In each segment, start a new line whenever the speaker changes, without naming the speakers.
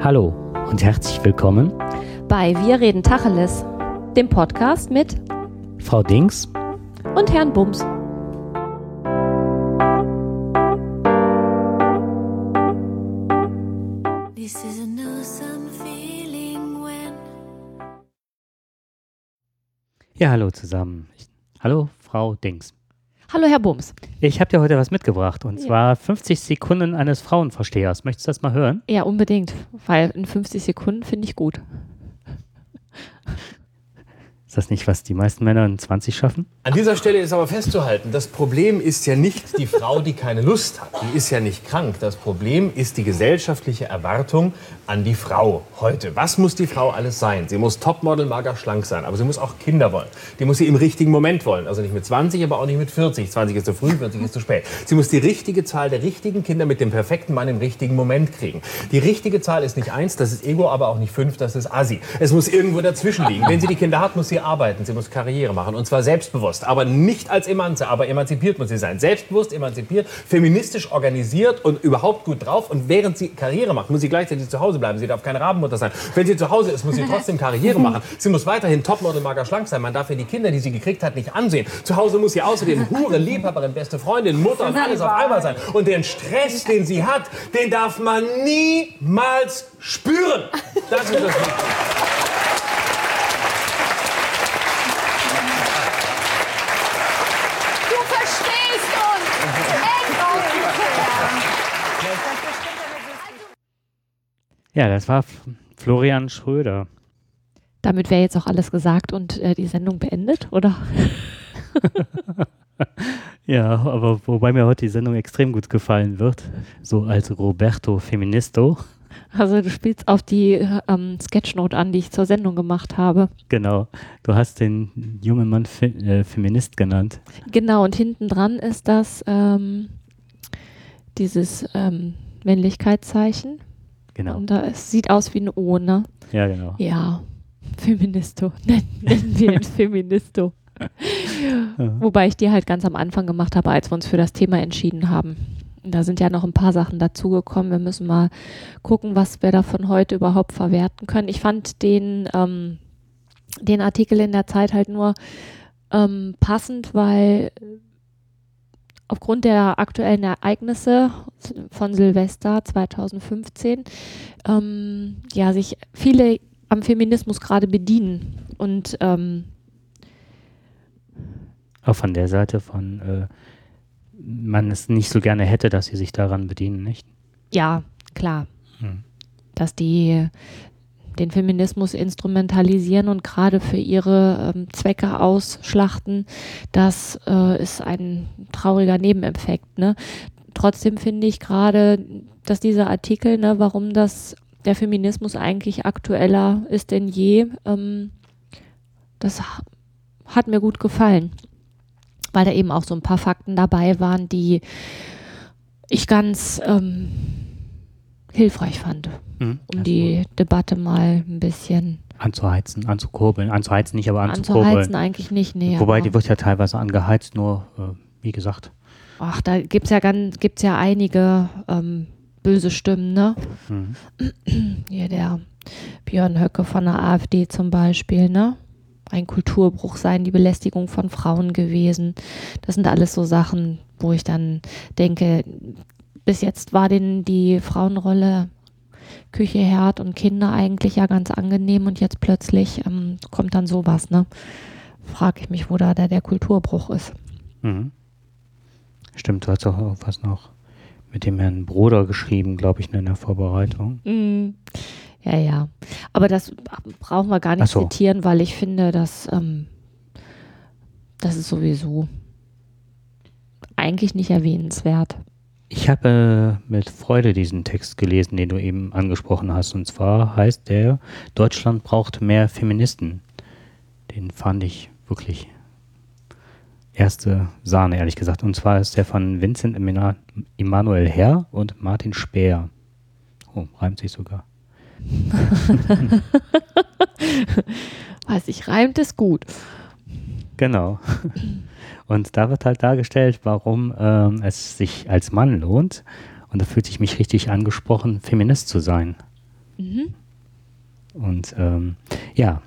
Hallo und herzlich willkommen
bei Wir reden Tacheles, dem Podcast mit
Frau Dings
und Herrn Bums.
Ja, hallo zusammen. Ich, hallo, Frau Dings.
Hallo, Herr Bums.
Ich habe dir heute was mitgebracht und ja. zwar 50 Sekunden eines Frauenverstehers. Möchtest du das mal hören?
Ja, unbedingt, weil in 50 Sekunden finde ich gut.
Ist das nicht, was die meisten Männer in 20 schaffen?
An dieser Stelle ist aber festzuhalten, das Problem ist ja nicht die Frau, die keine Lust hat. Die ist ja nicht krank. Das Problem ist die gesellschaftliche Erwartung an die Frau heute. Was muss die Frau alles sein? Sie muss Topmodel, mager, schlank sein. Aber sie muss auch Kinder wollen. Die muss sie im richtigen Moment wollen. Also nicht mit 20, aber auch nicht mit 40. 20 ist zu früh, 40 ist zu spät. Sie muss die richtige Zahl der richtigen Kinder mit dem perfekten Mann im richtigen Moment kriegen. Die richtige Zahl ist nicht eins, das ist Ego, aber auch nicht fünf, das ist Asi. Es muss irgendwo dazwischen liegen. Wenn sie die Kinder hat, muss sie arbeiten. Sie muss Karriere machen. Und zwar selbstbewusst selbstbewusst, aber nicht als Emanze, aber emanzipiert muss sie sein. Selbstbewusst, emanzipiert, feministisch organisiert und überhaupt gut drauf. Und während sie Karriere macht, muss sie gleichzeitig zu Hause bleiben. Sie darf keine Rabenmutter sein. Wenn sie zu Hause ist, muss sie trotzdem Karriere machen. Sie muss weiterhin Topmodel, mager, schlank sein. Man darf ihr die Kinder, die sie gekriegt hat, nicht ansehen. Zu Hause muss sie außerdem Hure, Liebhaberin, beste Freundin, Mutter und alles auf einmal sein. Und den Stress, den sie hat, den darf man niemals spüren. Das ist das Wichtigste.
Ja, das war Florian Schröder.
Damit wäre jetzt auch alles gesagt und äh, die Sendung beendet, oder?
ja, aber wobei mir heute die Sendung extrem gut gefallen wird, so als Roberto Feministo.
Also du spielst auf die ähm, Sketchnote an, die ich zur Sendung gemacht habe.
Genau. Du hast den jungen Mann Fe äh, Feminist genannt.
Genau, und hinten dran ist das ähm, dieses ähm, Männlichkeitszeichen.
Genau.
Und da, es sieht aus wie ein O, ne?
Ja, genau.
Ja, Feministo. Nennen wir ihn Feministo. Wobei ich die halt ganz am Anfang gemacht habe, als wir uns für das Thema entschieden haben. Da sind ja noch ein paar Sachen dazugekommen. Wir müssen mal gucken, was wir davon heute überhaupt verwerten können. Ich fand den, ähm, den Artikel in der Zeit halt nur ähm, passend, weil aufgrund der aktuellen Ereignisse von Silvester 2015 ähm, ja sich viele am Feminismus gerade bedienen und ähm,
auch von der Seite von äh, man es nicht so gerne hätte, dass sie sich daran bedienen, nicht?
Ja, klar. Hm. Dass die den Feminismus instrumentalisieren und gerade für ihre ähm, Zwecke ausschlachten, das äh, ist ein trauriger Nebeneffekt. Ne? Trotzdem finde ich gerade, dass dieser Artikel, ne, warum das der Feminismus eigentlich aktueller ist denn je, ähm, das hat mir gut gefallen, weil da eben auch so ein paar Fakten dabei waren, die ich ganz ähm, hilfreich fand, mhm. um die Debatte mal ein bisschen
anzuheizen, anzukurbeln. Anzuheizen nicht, aber anzukurbeln. Anzuheizen
eigentlich nicht, nee.
Wobei, die wird ja teilweise angeheizt, nur, äh, wie gesagt.
Ach, da gibt es ja, ganz, gibt's ja einige ähm, böse Stimmen, ne? Mhm. Hier der Björn Höcke von der AfD zum Beispiel, ne? Ein Kulturbruch sein, die Belästigung von Frauen gewesen. Das sind alles so Sachen, wo ich dann denke, bis jetzt war denn die Frauenrolle Küche, Herd und Kinder eigentlich ja ganz angenehm und jetzt plötzlich ähm, kommt dann sowas, ne? Frage ich mich, wo da der, der Kulturbruch ist.
Mhm. Stimmt, du hast auch was noch mit dem Herrn Bruder geschrieben, glaube ich, in der Vorbereitung.
Mhm. Ja, ja. Aber das brauchen wir gar nicht so. zitieren, weil ich finde, dass ähm, das ist sowieso eigentlich nicht erwähnenswert.
Ich habe mit Freude diesen Text gelesen, den du eben angesprochen hast. Und zwar heißt der, Deutschland braucht mehr Feministen. Den fand ich wirklich erste Sahne, ehrlich gesagt. Und zwar ist der von Vincent Emanuel Herr und Martin Speer. Oh, reimt sich sogar.
Weiß ich, reimt es gut.
Genau. Und da wird halt dargestellt, warum ähm, es sich als Mann lohnt, und da fühlte ich mich richtig angesprochen, Feminist zu sein. Mhm. Und ähm, ja,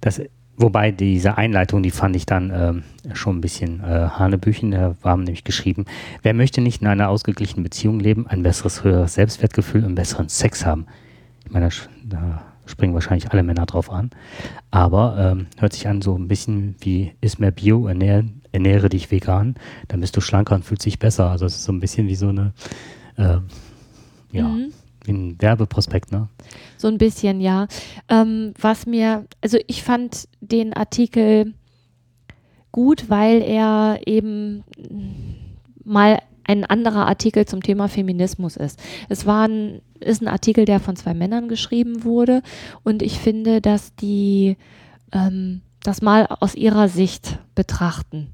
das, wobei diese Einleitung, die fand ich dann ähm, schon ein bisschen äh, Hanebüchen. Da war nämlich geschrieben, wer möchte nicht in einer ausgeglichenen Beziehung leben, ein besseres, höheres Selbstwertgefühl und besseren Sex haben? Ich meine, da springen wahrscheinlich alle Männer drauf an. Aber ähm, hört sich an so ein bisschen wie, ist mehr Bio, ernähre, ernähre dich vegan, dann bist du schlanker und fühlt sich besser. Also es ist so ein bisschen wie so eine, äh, ja, mhm. wie ein Werbeprospekt, ne?
So ein bisschen, ja. Ähm, was mir, also ich fand den Artikel gut, weil er eben mal ein anderer Artikel zum Thema Feminismus ist. Es war ein, ist ein Artikel, der von zwei Männern geschrieben wurde und ich finde, dass die ähm, das mal aus ihrer Sicht betrachten.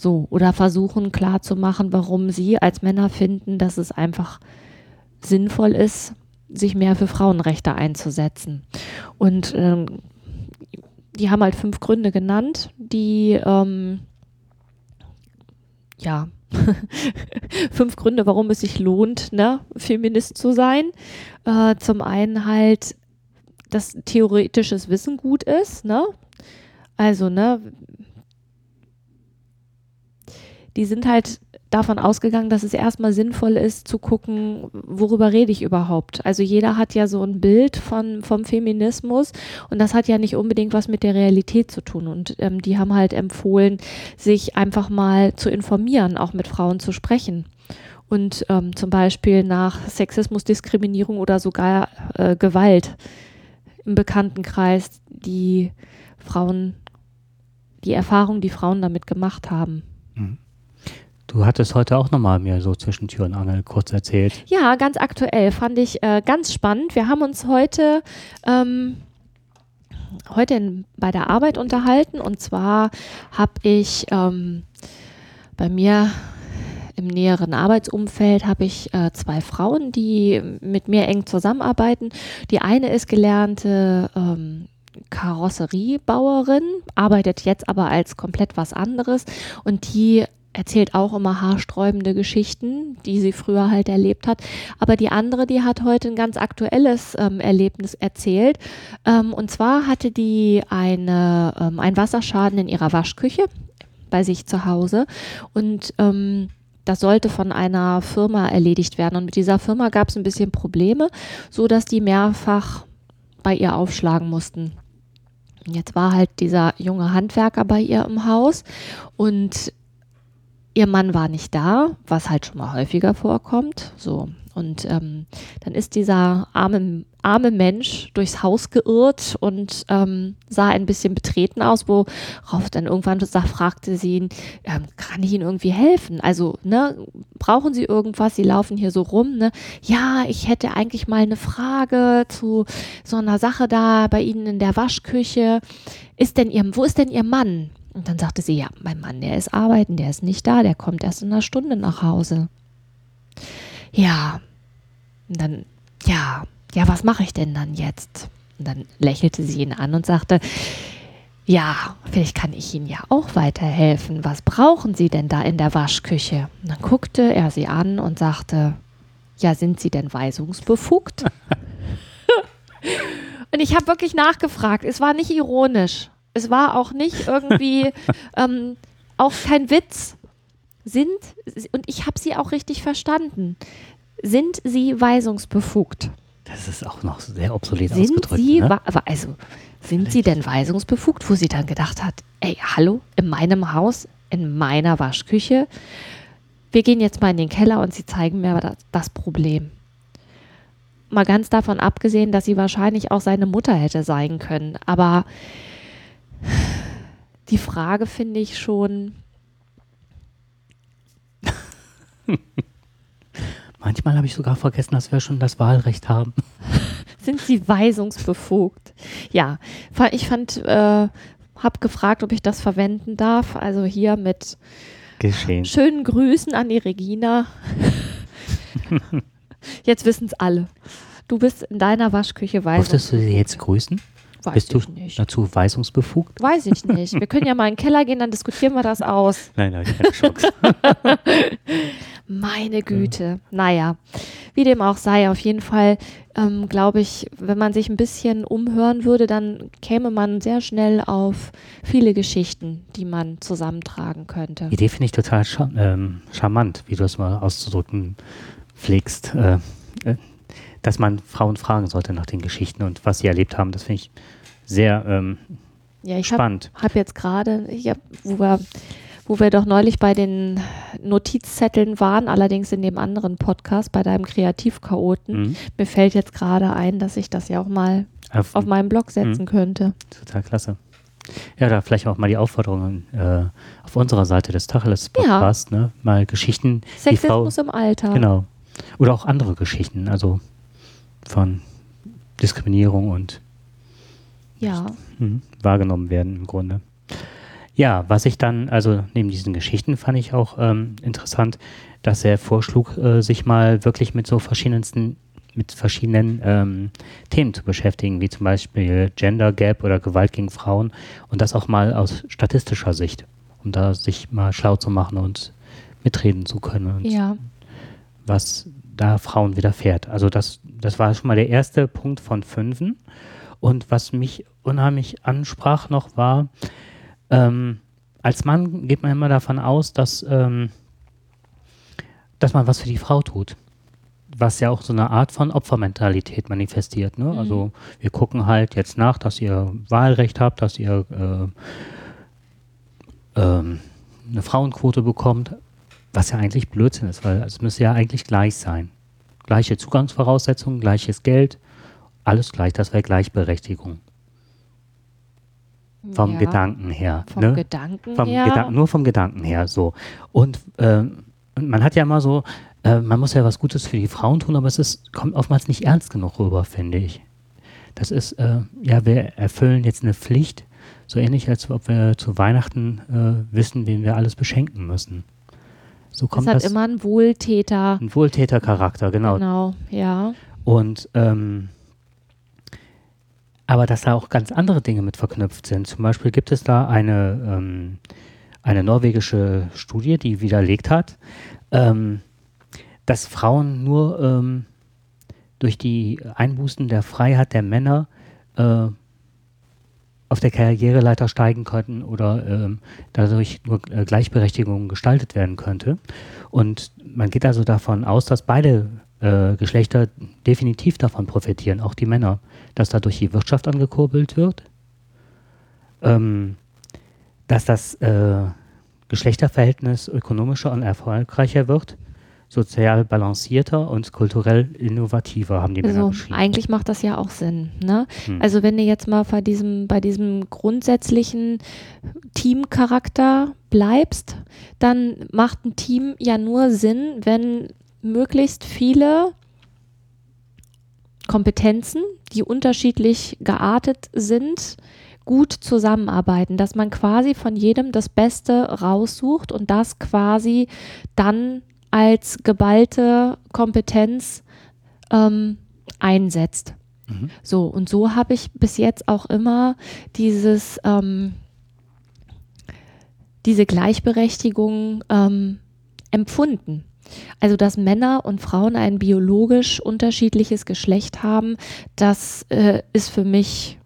So, oder versuchen klarzumachen, warum sie als Männer finden, dass es einfach sinnvoll ist, sich mehr für Frauenrechte einzusetzen. Und ähm, die haben halt fünf Gründe genannt, die ähm, ja fünf Gründe, warum es sich lohnt, ne, Feminist zu sein. Äh, zum einen halt, dass theoretisches Wissen gut ist, ne? Also, ne, die sind halt davon ausgegangen, dass es erstmal sinnvoll ist zu gucken, worüber rede ich überhaupt. Also jeder hat ja so ein Bild von, vom Feminismus und das hat ja nicht unbedingt was mit der Realität zu tun. Und ähm, die haben halt empfohlen, sich einfach mal zu informieren, auch mit Frauen zu sprechen. Und ähm, zum Beispiel nach Sexismus, Diskriminierung oder sogar äh, Gewalt im Bekanntenkreis, die Frauen, die Erfahrung, die Frauen damit gemacht haben. Mhm.
Du hattest heute auch nochmal mir so zwischen Tür und Angel kurz erzählt.
Ja, ganz aktuell. Fand ich äh, ganz spannend. Wir haben uns heute, ähm, heute in, bei der Arbeit unterhalten und zwar habe ich ähm, bei mir im näheren Arbeitsumfeld habe ich äh, zwei Frauen, die mit mir eng zusammenarbeiten. Die eine ist gelernte ähm, Karosseriebauerin, arbeitet jetzt aber als komplett was anderes und die erzählt auch immer haarsträubende Geschichten, die sie früher halt erlebt hat. Aber die andere, die hat heute ein ganz aktuelles ähm, Erlebnis erzählt. Ähm, und zwar hatte die eine, ähm, einen Wasserschaden in ihrer Waschküche bei sich zu Hause. Und ähm, das sollte von einer Firma erledigt werden. Und mit dieser Firma gab es ein bisschen Probleme, so dass die mehrfach bei ihr aufschlagen mussten. Jetzt war halt dieser junge Handwerker bei ihr im Haus und ihr Mann war nicht da, was halt schon mal häufiger vorkommt. So. Und ähm, dann ist dieser arme, arme Mensch durchs Haus geirrt und ähm, sah ein bisschen betreten aus, worauf dann irgendwann fragte sie ihn, ähm, kann ich Ihnen irgendwie helfen? Also, ne, brauchen Sie irgendwas? Sie laufen hier so rum, ne? Ja, ich hätte eigentlich mal eine Frage zu so einer Sache da bei Ihnen in der Waschküche. Ist denn Ihr, wo ist denn Ihr Mann? Und dann sagte sie, ja, mein Mann, der ist arbeiten, der ist nicht da, der kommt erst in einer Stunde nach Hause. Ja, und dann, ja, ja, was mache ich denn dann jetzt? Und dann lächelte sie ihn an und sagte, ja, vielleicht kann ich Ihnen ja auch weiterhelfen. Was brauchen Sie denn da in der Waschküche? Und dann guckte er sie an und sagte, ja, sind Sie denn weisungsbefugt? und ich habe wirklich nachgefragt. Es war nicht ironisch es war auch nicht irgendwie, ähm, auch kein Witz. Sind, und ich habe sie auch richtig verstanden, sind sie weisungsbefugt?
Das ist auch noch sehr obsolet
sind
ausgedrückt.
Sie, ne? Also, sind sie denn weisungsbefugt, wo sie dann gedacht hat, ey, hallo, in meinem Haus, in meiner Waschküche, wir gehen jetzt mal in den Keller und sie zeigen mir das, das Problem. Mal ganz davon abgesehen, dass sie wahrscheinlich auch seine Mutter hätte sein können, aber die Frage finde ich schon.
Manchmal habe ich sogar vergessen, dass wir schon das Wahlrecht haben.
Sind Sie weisungsbefugt? Ja, ich fand, äh, habe gefragt, ob ich das verwenden darf. Also hier mit
Geschehen.
schönen Grüßen an die Regina. Jetzt wissen es alle. Du bist in deiner Waschküche weisungsbefugt.
Möchtest du sie jetzt grüßen?
Weiß
Bist
du
nicht. dazu weisungsbefugt?
Weiß ich nicht. Wir können ja mal in den Keller gehen, dann diskutieren wir das aus.
Nein, nein, keine Chance.
Meine Güte. Mhm. Naja, wie dem auch sei, auf jeden Fall ähm, glaube ich, wenn man sich ein bisschen umhören würde, dann käme man sehr schnell auf viele Geschichten, die man zusammentragen könnte.
Die Idee finde ich total char ähm, charmant, wie du es mal auszudrücken pflegst. Äh, äh, dass man Frauen fragen sollte nach den Geschichten und was sie erlebt haben. Das finde ich sehr ähm,
ja, ich spannend. Ich habe jetzt gerade, wo wir, wo wir doch neulich bei den Notizzetteln waren, allerdings in dem anderen Podcast, bei deinem Kreativchaoten, mhm. mir fällt jetzt gerade ein, dass ich das ja auch mal auf, auf meinem Blog setzen mhm. könnte.
Total klasse. Ja, da vielleicht auch mal die Aufforderung äh, auf unserer Seite des Tacheles Podcasts, ja. ne? mal Geschichten.
Sexismus Frau, im Alter.
Genau. Oder auch andere Geschichten, also von Diskriminierung und
ja.
Hm, wahrgenommen werden im Grunde. Ja, was ich dann, also neben diesen Geschichten fand ich auch ähm, interessant, dass er vorschlug, äh, sich mal wirklich mit so verschiedensten, mit verschiedenen ähm, Themen zu beschäftigen, wie zum Beispiel Gender Gap oder Gewalt gegen Frauen und das auch mal aus statistischer Sicht, um da sich mal schlau zu machen und mitreden zu können.
ja.
Was da Frauen widerfährt. Also das, das war schon mal der erste Punkt von fünfen. Und was mich unheimlich ansprach noch war, ähm, als Mann geht man immer davon aus, dass, ähm, dass man was für die Frau tut. Was ja auch so eine Art von Opfermentalität manifestiert. Ne? Mhm. Also wir gucken halt jetzt nach, dass ihr Wahlrecht habt, dass ihr äh, ähm, eine Frauenquote bekommt, was ja eigentlich Blödsinn ist, weil es müsste ja eigentlich gleich sein. Gleiche Zugangsvoraussetzungen, gleiches Geld, alles gleich, das wäre Gleichberechtigung. Vom ja, Gedanken her.
Vom
ne?
Gedanken
vom
her.
Gedan nur vom Gedanken her, so. Und äh, man hat ja immer so, äh, man muss ja was Gutes für die Frauen tun, aber es ist, kommt oftmals nicht ernst genug rüber, finde ich. Das ist, äh, ja, wir erfüllen jetzt eine Pflicht, so ähnlich, als ob wir zu Weihnachten äh, wissen, wen wir alles beschenken müssen. So kommt
das
hat
das immer einen Wohltäter.
Ein Wohltätercharakter, genau.
Genau, ja.
Und ähm, aber dass da auch ganz andere Dinge mit verknüpft sind. Zum Beispiel gibt es da eine, ähm, eine norwegische Studie, die widerlegt hat, ähm, dass Frauen nur ähm, durch die Einbußen der Freiheit der Männer äh, auf der Karriereleiter steigen könnten oder ähm, dadurch nur äh, Gleichberechtigung gestaltet werden könnte. Und man geht also davon aus, dass beide äh, Geschlechter definitiv davon profitieren, auch die Männer, dass dadurch die Wirtschaft angekurbelt wird, ähm, dass das äh, Geschlechterverhältnis ökonomischer und erfolgreicher wird, sozial balancierter und kulturell innovativer, haben die
also,
Männer beschrieben.
Eigentlich macht das ja auch Sinn. Ne? Hm. Also wenn du jetzt mal bei diesem, bei diesem grundsätzlichen Teamcharakter bleibst, dann macht ein Team ja nur Sinn, wenn möglichst viele Kompetenzen, die unterschiedlich geartet sind, gut zusammenarbeiten, dass man quasi von jedem das Beste raussucht und das quasi dann als geballte Kompetenz ähm, einsetzt. Mhm. So, und so habe ich bis jetzt auch immer dieses, ähm, diese Gleichberechtigung ähm, empfunden. Also, dass Männer und Frauen ein biologisch unterschiedliches Geschlecht haben, das äh, ist für mich,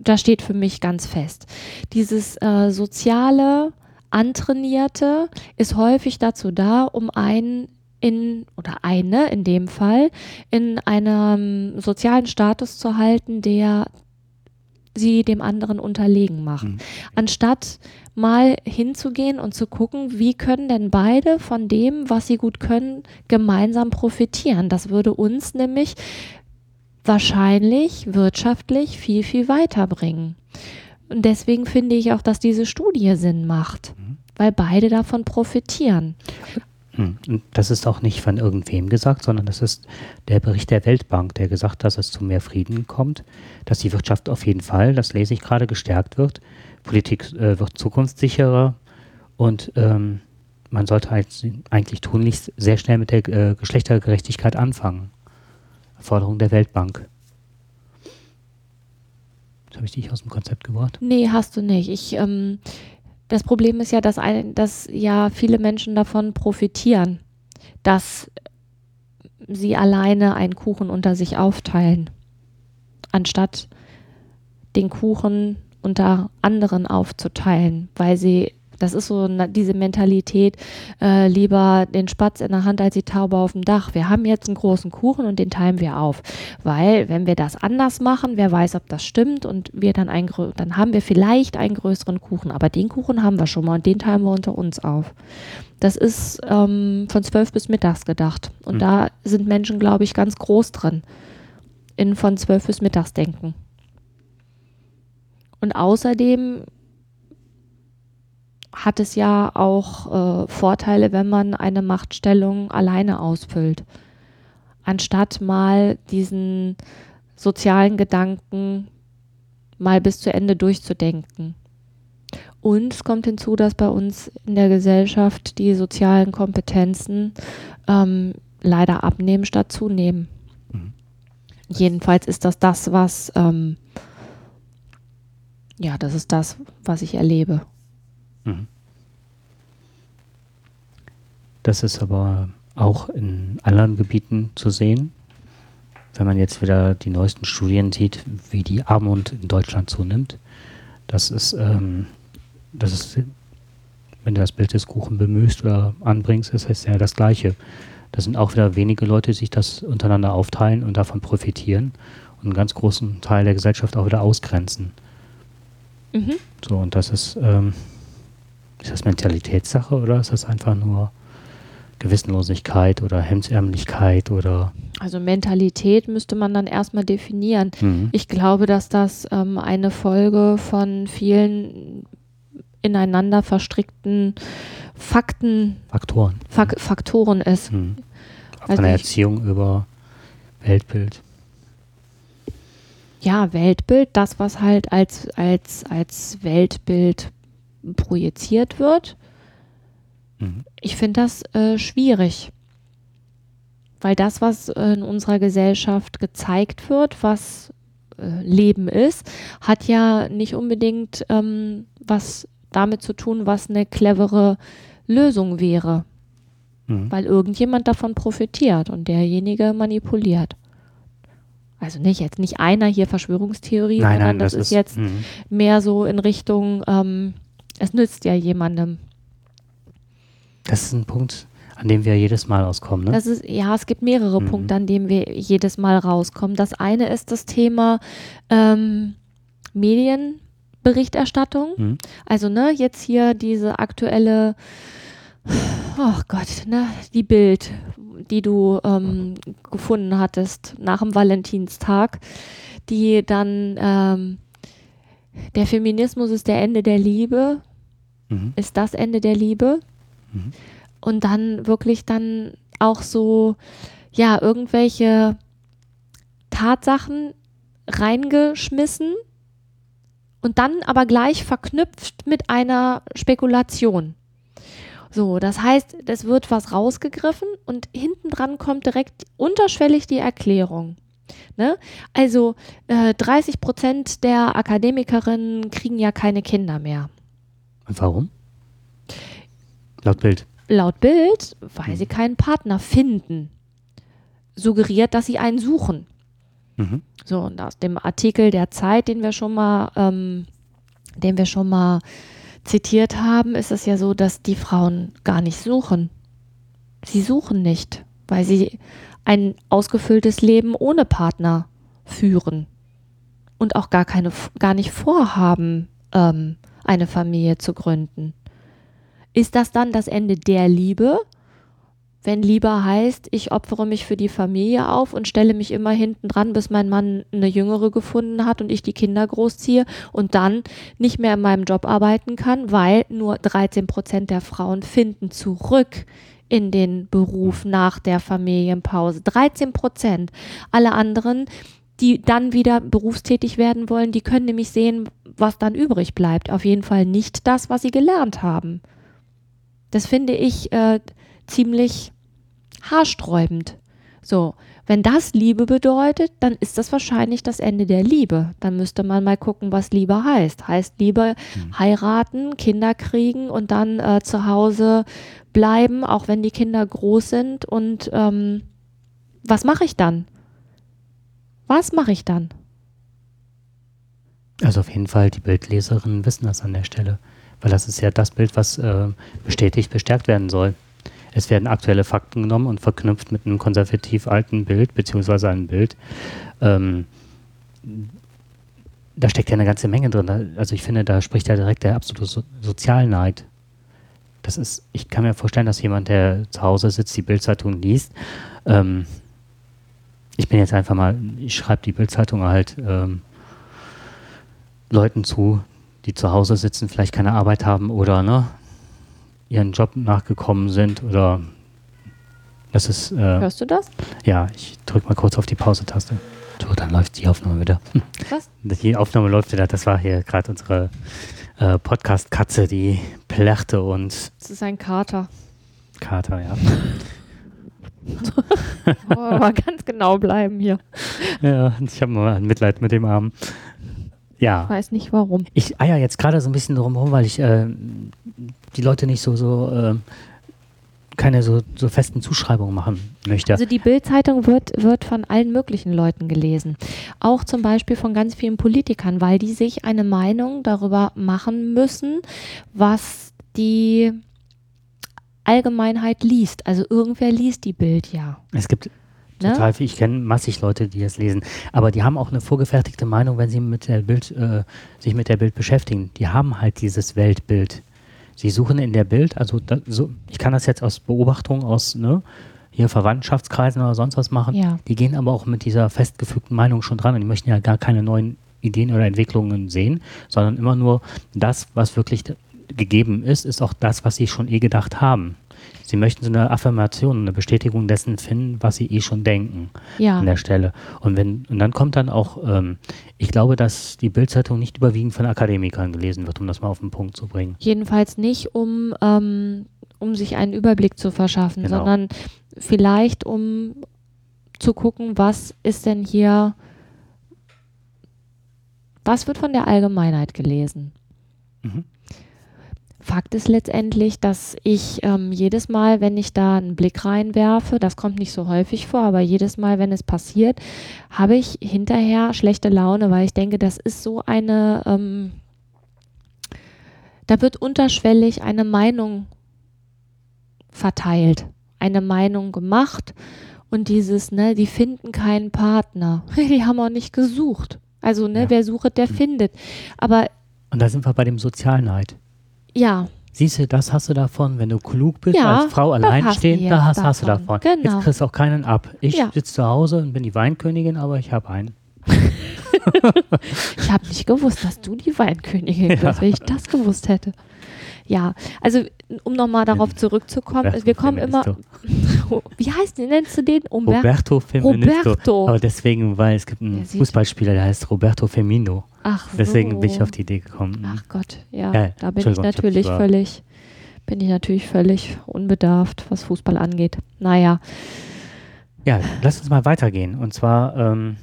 das steht für mich ganz fest. Dieses äh, soziale, antrainierte ist häufig dazu da, um einen in oder eine in dem Fall in einem sozialen Status zu halten, der sie dem anderen unterlegen machen. Mhm. Anstatt mal hinzugehen und zu gucken, wie können denn beide von dem, was sie gut können, gemeinsam profitieren. Das würde uns nämlich wahrscheinlich wirtschaftlich viel, viel weiterbringen. Und deswegen finde ich auch, dass diese Studie Sinn macht, mhm. weil beide davon profitieren.
Hm. Das ist auch nicht von irgendwem gesagt, sondern das ist der Bericht der Weltbank, der gesagt hat, dass es zu mehr Frieden kommt, dass die Wirtschaft auf jeden Fall, das lese ich gerade, gestärkt wird, Politik äh, wird zukunftssicherer und ähm, man sollte eigentlich tunlichst sehr schnell mit der äh, Geschlechtergerechtigkeit anfangen. Forderung der Weltbank. Habe ich dich aus dem Konzept gebracht?
Nee, hast du nicht. Ich, ähm, das Problem ist ja, dass, ein, dass ja viele Menschen davon profitieren. dass sie alleine einen Kuchen unter sich aufteilen, anstatt den Kuchen unter anderen aufzuteilen, weil sie das ist so diese Mentalität, äh, lieber den Spatz in der Hand als die Taube auf dem Dach. Wir haben jetzt einen großen Kuchen und den teilen wir auf. Weil, wenn wir das anders machen, wer weiß, ob das stimmt und wir dann ein, dann haben wir vielleicht einen größeren Kuchen. Aber den Kuchen haben wir schon mal und den teilen wir unter uns auf. Das ist ähm, von zwölf bis mittags gedacht. Und mhm. da sind Menschen, glaube ich, ganz groß drin. In von zwölf bis mittags denken. Und außerdem hat es ja auch äh, Vorteile, wenn man eine Machtstellung alleine ausfüllt. Anstatt mal diesen sozialen Gedanken mal bis zu Ende durchzudenken. Und es kommt hinzu, dass bei uns in der Gesellschaft die sozialen Kompetenzen ähm, leider abnehmen statt zunehmen. Mhm. Jedenfalls ist das das, was ähm, ja, das ist das, was ich erlebe. Mhm.
Das ist aber auch in anderen Gebieten zu sehen. Wenn man jetzt wieder die neuesten Studien sieht, wie die Armut in Deutschland zunimmt, das ist, ähm, das ist, wenn du das Bild des Kuchen bemühst oder anbringst, ist es ja das Gleiche. Da sind auch wieder wenige Leute, die sich das untereinander aufteilen und davon profitieren und einen ganz großen Teil der Gesellschaft auch wieder ausgrenzen. Mhm. So, und das ist, ähm, ist das Mentalitätssache oder ist das einfach nur Gewissenlosigkeit oder Hemdsärmlichkeit oder?
Also Mentalität müsste man dann erstmal definieren. Mhm. Ich glaube, dass das ähm, eine Folge von vielen ineinander verstrickten Fakten,
Faktoren,
Fak Faktoren ist.
Mhm. Von also der Erziehung über Weltbild.
Ja, Weltbild, das, was halt als, als, als Weltbild projiziert wird. Mhm. Ich finde das äh, schwierig, weil das, was in unserer Gesellschaft gezeigt wird, was äh, Leben ist, hat ja nicht unbedingt ähm, was damit zu tun, was eine clevere Lösung wäre. Mhm. Weil irgendjemand davon profitiert und derjenige manipuliert. Also nicht jetzt nicht einer hier Verschwörungstheorie,
nein,
sondern
nein, das,
das, ist jetzt mh. mehr so in Richtung ähm, es nützt ja jemandem.
Das ist ein Punkt, an dem wir jedes Mal rauskommen. Ne?
Das ist, ja, es gibt mehrere mhm. Punkte, an denen wir jedes Mal rauskommen. Das eine ist das Thema ähm, Medienberichterstattung. Mhm. Also, ne, jetzt hier diese aktuelle, oh Gott, ne, die Bild, die du ähm, gefunden hattest nach dem Valentinstag, die dann ähm, der Feminismus ist der Ende der Liebe mhm. ist das Ende der Liebe. Mhm. Und dann wirklich dann auch so, ja, irgendwelche Tatsachen reingeschmissen und dann aber gleich verknüpft mit einer Spekulation. So, das heißt, es wird was rausgegriffen und hinten dran kommt direkt unterschwellig die Erklärung. Ne? Also äh, 30 Prozent der Akademikerinnen kriegen ja keine Kinder mehr.
Und warum? Laut Bild.
Laut Bild, weil mhm. sie keinen Partner finden. Suggeriert, dass sie einen suchen. Mhm. So, und aus dem Artikel der Zeit, den wir schon mal, ähm, den wir schon mal zitiert haben, ist es ja so, dass die Frauen gar nicht suchen. Sie suchen nicht, weil sie ein ausgefülltes Leben ohne Partner führen und auch gar keine, gar nicht vorhaben, ähm, eine Familie zu gründen. Ist das dann das Ende der Liebe? Wenn Liebe heißt, ich opfere mich für die Familie auf und stelle mich immer hinten dran, bis mein Mann eine Jüngere gefunden hat und ich die Kinder großziehe und dann nicht mehr in meinem Job arbeiten kann, weil nur 13 Prozent der Frauen finden zurück in den Beruf nach der Familienpause. 13 Prozent. Alle anderen die dann wieder berufstätig werden wollen, die können nämlich sehen, was dann übrig bleibt. Auf jeden Fall nicht das, was sie gelernt haben. Das finde ich äh, ziemlich haarsträubend. So, Wenn das Liebe bedeutet, dann ist das wahrscheinlich das Ende der Liebe. Dann müsste man mal gucken, was Liebe heißt. Heißt Liebe
Hm.
heiraten, Kinder kriegen und dann äh, zu Hause bleiben, auch wenn die Kinder groß sind. Und ähm, was mache ich dann? Was mache ich dann?
Also auf jeden Fall, die Bildleserinnen wissen das an der Stelle. Weil das ist ja das Bild, was äh, bestätigt, bestärkt werden soll. Es werden aktuelle Fakten genommen und verknüpft mit einem konservativ alten Bild, beziehungsweise einem Bild. Ähm, da steckt ja eine ganze Menge drin. Also ich finde, da spricht ja direkt der absolute so Sozialneid. Das ist, ich kann mir vorstellen, dass jemand, der zu Hause sitzt, die Bildzeitung liest, ähm, ich bin jetzt einfach mal, ich schreibe die Bildzeitung halt ähm, Leuten zu, die zu Hause sitzen, vielleicht keine Arbeit haben oder ne, ihren Job nachgekommen sind oder das ist, äh,
Hörst du das?
ja, ich drücke mal kurz auf die Pause-Taste. So, dann läuft die Aufnahme wieder.
Was?
Die Aufnahme läuft wieder. Das war hier gerade unsere äh, Podcast-Katze, die plärrte und
Es ist ein Kater.
Kater, ja.
Oh, aber ganz genau bleiben hier.
ja ich habe mal Mitleid mit dem Arm.
Ich
Ja,
weiß nicht warum.
ich eier jetzt gerade so ein bisschen drum herum, weil ich äh, die Leute nicht so, so äh, keine so, so festen Zuschreibungen machen möchte.
Also die Bild-Zeitung wird, wird von allen möglichen Leuten gelesen. Auch zum Beispiel von ganz vielen Politikern, weil die sich eine Meinung darüber machen müssen, was die Allgemeinheit liest. Also irgendwer liest die Bild ja.
Es gibt
Ne?
total viel, ich kenne massig Leute, die das lesen, aber die haben auch eine vorgefertigte Meinung, wenn sie mit der Bild, äh, sich mit der Bild beschäftigen. Die haben halt dieses Weltbild. Sie suchen in der Bild, also da, so, ich kann das jetzt aus Beobachtung aus ne, hier Verwandtschaftskreisen oder sonst was machen.
Ja.
Die gehen aber auch mit dieser festgefügten Meinung schon dran und die möchten ja gar keine neuen Ideen oder Entwicklungen sehen, sondern immer nur das, was wirklich gegeben ist, ist auch das, was sie schon eh gedacht haben. Sie möchten so eine Affirmation, eine Bestätigung dessen finden, was sie eh schon denken
Ja.
an der Stelle. Und wenn und dann kommt dann auch, ähm, ich glaube, dass die Bildzeitung nicht überwiegend von Akademikern gelesen wird, um das mal auf den Punkt zu bringen.
Jedenfalls nicht, um, ähm, um sich einen Überblick zu verschaffen,
Genau.
sondern vielleicht um zu gucken, was ist denn hier, was wird von der Allgemeinheit gelesen.
Mhm.
Fakt ist letztendlich, dass ich ähm, jedes Mal, wenn ich da einen Blick reinwerfe, das kommt nicht so häufig vor, aber jedes Mal, wenn es passiert, habe ich hinterher schlechte Laune, weil ich denke, das ist so eine, ähm, da wird unterschwellig eine Meinung verteilt, eine Meinung gemacht und dieses, ne, die finden keinen Partner. Die haben auch nicht gesucht. Also, ne,
Ja.
wer sucht, der findet. Aber
Und da sind wir bei dem Sozialneid.
Ja,
Siehst du, das hast du davon, wenn du klug bist,
Ja,
als Frau
das
allein
hast du
stehend,
jetzt
da hast, hast du
davon.
davon.
Genau.
Jetzt kriegst du auch keinen ab. Ich
Ja.
sitze zu Hause und bin die Weinkönigin, aber ich habe einen.
Ich habe nicht gewusst, dass du die Weinkönigin bist,
Ja.
wenn ich das gewusst hätte. Ja, also um nochmal darauf zurückzukommen,
Roberto
wir kommen immer.
Feministo.
Wie heißt den? Nennst du den? Umber
Roberto Feministo.
Roberto.
Aber deswegen, weil es gibt einen
Der
Fußballspieler, der heißt Roberto Femino.
Ach so.
Deswegen bin ich auf die Idee gekommen.
Ach Gott, ja,
Ja,
da bin ich
ich
natürlich
über-
völlig, bin ich natürlich völlig unbedarft, was Fußball angeht. Naja,
Ja, lass uns mal weitergehen. Und zwar ähm,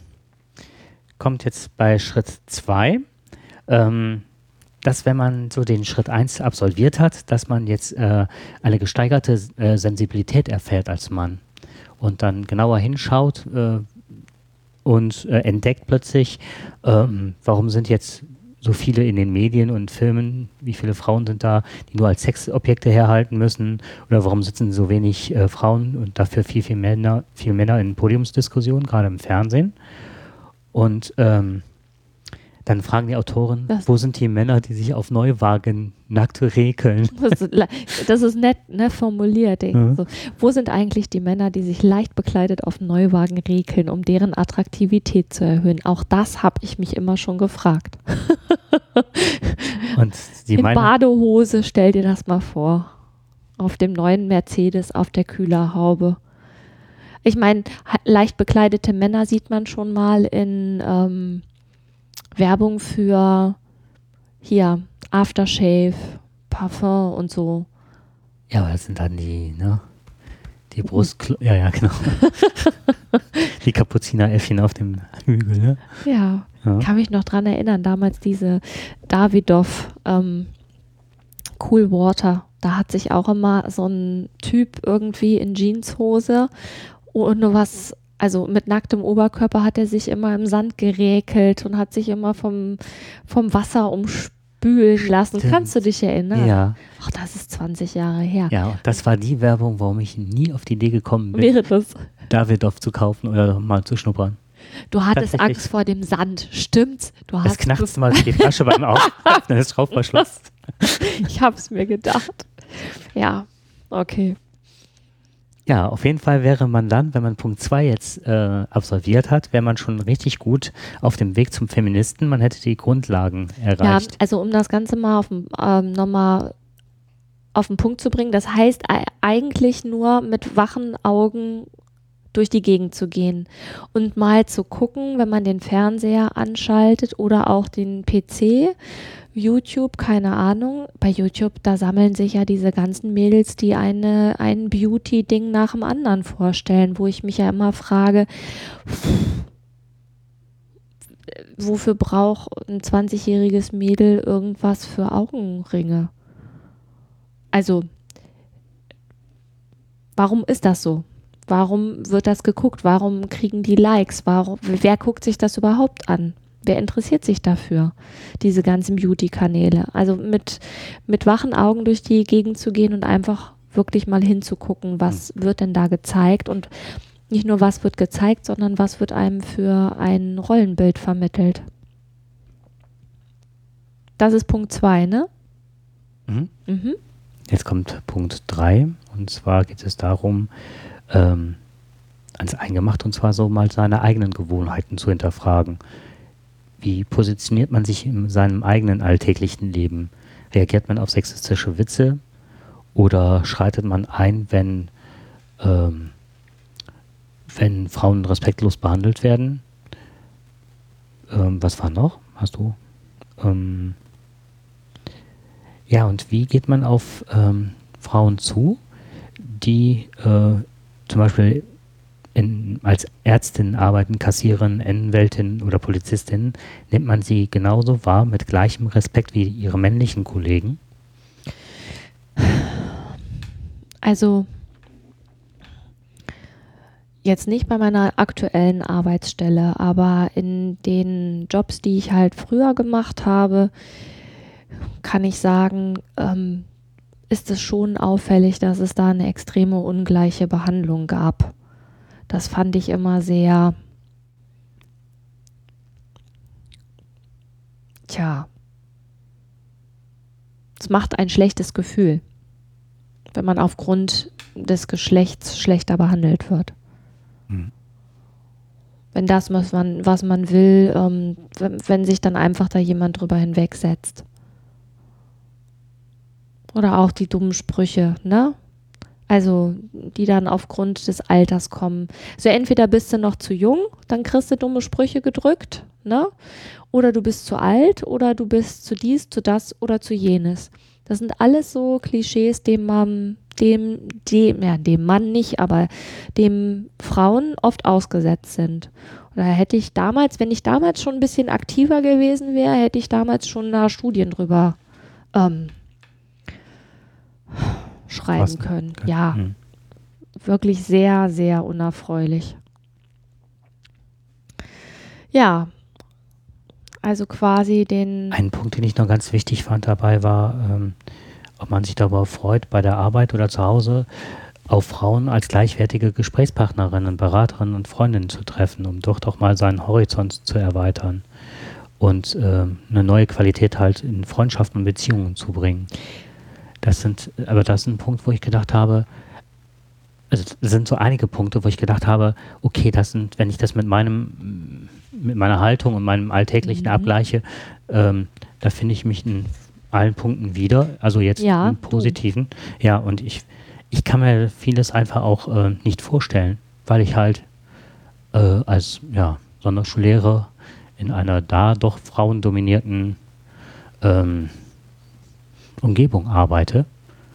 kommt jetzt bei Schritt 2, ähm, dass wenn man so den Schritt 1 absolviert hat, dass man jetzt äh, eine gesteigerte äh, Sensibilität erfährt als Mann und dann genauer hinschaut äh, und äh, entdeckt plötzlich, ähm, warum sind jetzt so viele in den Medien und Filmen, wie viele Frauen sind da, die nur als Sexobjekte herhalten müssen oder warum sitzen so wenig äh, Frauen und dafür viel, viel Männer, viel Männer in Podiumsdiskussionen, gerade im Fernsehen. Und ähm, dann fragen die Autoren,
Das-
wo sind die Männer, die sich auf Neuwagen nackt rekeln?
das ist, le- das ist nett ne, formuliert.
Mhm.
So, wo sind eigentlich die Männer, die sich leicht bekleidet auf Neuwagen rekeln, um deren Attraktivität zu erhöhen? Auch das habe ich mich immer schon gefragt.
Und die
In
meinen,
Badehose, stell dir das mal vor. Auf dem neuen Mercedes auf der Kühlerhaube. Ich meine, leicht bekleidete Männer sieht man schon mal in ähm, Werbung für hier Aftershave, Parfum und so.
ja, aber das sind dann die, ne? Die Brust, ja, ja, genau. die Kapuzineräffchen auf dem Hügel, ne?
Ja, ja. kann mich noch dran erinnern, damals diese Davidoff ähm, Cool Water. Da hat sich auch immer so ein Typ irgendwie in Jeanshose ohne was also mit nacktem Oberkörper hat er sich immer im Sand geräkelt und hat sich immer vom, vom Wasser umspülen lassen. Stimmt. Kannst du dich erinnern?
Ja.
Ach, das ist 20 Jahre her.
Ja, das war die Werbung, warum ich nie auf die Idee gekommen bin,
Wäre das?
Davidoff zu kaufen oder mal zu schnuppern.
Du hattest Angst vor dem Sand, stimmt's? Du hast
es knarzt mal die Flasche beim Auföffnen des Schraubverschlusses.
ich hab's mir gedacht. Ja, okay.
Ja, auf jeden Fall wäre man dann, wenn man Punkt 2 jetzt äh, absolviert hat, wäre man schon richtig gut auf dem Weg zum Feministen. Man hätte die Grundlagen erreicht.
Ja, also um das Ganze mal auf, ähm, nochmal auf den Punkt zu bringen, das heißt eigentlich nur mit wachen Augen durch die Gegend zu gehen und mal zu gucken, wenn man den Fernseher anschaltet oder auch den PC, YouTube, keine Ahnung. Bei YouTube, da sammeln sich ja diese ganzen Mädels, die eine, ein Beauty-Ding nach dem anderen vorstellen, wo ich mich ja immer frage, wofür braucht ein 20-jähriges Mädel irgendwas für Augenringe? Also, warum ist das so? Warum wird das geguckt? Warum kriegen die Likes? Warum, wer guckt sich das überhaupt an? Wer interessiert sich dafür, diese ganzen Beauty-Kanäle? Also mit, mit wachen Augen durch die Gegend zu gehen und einfach wirklich mal hinzugucken, was mhm. wird denn da gezeigt und nicht nur was wird gezeigt, sondern was wird einem für ein Rollenbild vermittelt. Das ist Punkt 2, ne?
Mhm. Mhm. Jetzt kommt Punkt 3 und zwar geht es darum, ähm, ans Eingemacht und zwar so mal seine eigenen Gewohnheiten zu hinterfragen. Wie positioniert man sich in seinem eigenen alltäglichen Leben? Reagiert man auf sexistische Witze oder schreitet man ein, wenn, ähm, wenn Frauen respektlos behandelt werden? Ähm, was war noch? Hast du? Ähm, ja, und wie geht man auf ähm, Frauen zu, die äh, zum Beispiel in, als Ärztin arbeiten, Kassiererin, Anwältin oder Polizistin, nimmt man sie genauso wahr mit gleichem Respekt wie ihre männlichen Kollegen?
Also jetzt nicht bei meiner aktuellen Arbeitsstelle, aber in den Jobs, die ich halt früher gemacht habe, kann ich sagen, ähm, ist es schon auffällig, dass es da eine extreme ungleiche Behandlung gab. Das fand ich immer sehr, tja, es macht ein schlechtes Gefühl, wenn man aufgrund des Geschlechts schlechter behandelt wird. Hm. Wenn das, was man, was man will, ähm, wenn, wenn sich dann einfach da jemand drüber hinwegsetzt. Oder auch die dummen Sprüche, ne? Also, die dann aufgrund des Alters kommen. So, entweder bist du noch zu jung, dann kriegst du dumme Sprüche gedrückt, ne? Oder du bist zu alt, oder du bist zu dies, zu das oder zu jenes. Das sind alles so Klischees, dem man, dem, dem, ja, dem Mann nicht, aber dem Frauen oft ausgesetzt sind. Oder hätte ich damals, wenn ich damals schon ein bisschen aktiver gewesen wäre, hätte ich damals schon da Studien drüber ähm, schreiben Passen. können. Ja, mhm. wirklich sehr, sehr unerfreulich. Ja, also quasi den.
Ein Punkt, den ich noch ganz wichtig fand dabei war, ähm, ob man sich darüber freut, bei der Arbeit oder zu Hause auf Frauen als gleichwertige Gesprächspartnerinnen, Beraterinnen und Freundinnen zu treffen, um dort auch mal seinen Horizont zu erweitern und äh, eine neue Qualität halt in Freundschaften und Beziehungen zu bringen. Das sind, aber das ist ein Punkt, wo ich gedacht habe, also es sind so einige Punkte, wo ich gedacht habe, okay, das sind, wenn ich das mit meinem, mit meiner Haltung und meinem Alltäglichen mhm. abgleiche, ähm, da finde ich mich in allen Punkten wieder, also jetzt
ja,
im Positiven. Du. Ja, und ich, ich kann mir vieles einfach auch äh, nicht vorstellen, weil ich halt äh, als ja, Sonderschullehrer in einer da doch frauendominierten ähm, Umgebung arbeite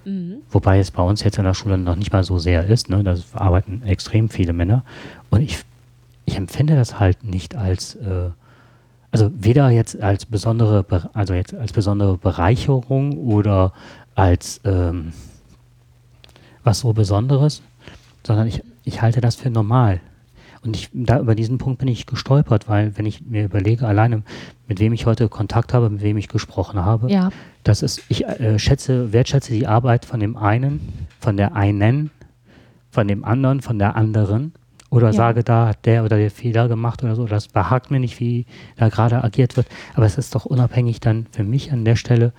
Mhm. Wobei es bei uns jetzt in der Schule noch nicht mal so sehr ist. Ne? Da arbeiten extrem viele Männer. Und ich, ich empfinde das halt nicht als, äh, also weder jetzt als besondere, also jetzt als besondere Bereicherung oder als ähm, was so Besonderes, sondern ich, ich halte das für normal. Und ich, da über diesen Punkt bin ich gestolpert, weil wenn ich mir überlege, alleine mit wem ich heute Kontakt habe, mit wem ich gesprochen habe,
ja.
das ist, ich äh, schätze, wertschätze die Arbeit von dem einen, von der einen, von dem anderen, von der anderen. Oder ja. sage, da hat der oder der Fehler gemacht oder so. Das behagt mir nicht, wie da gerade agiert wird. Aber es ist doch unabhängig dann für mich an der Stelle,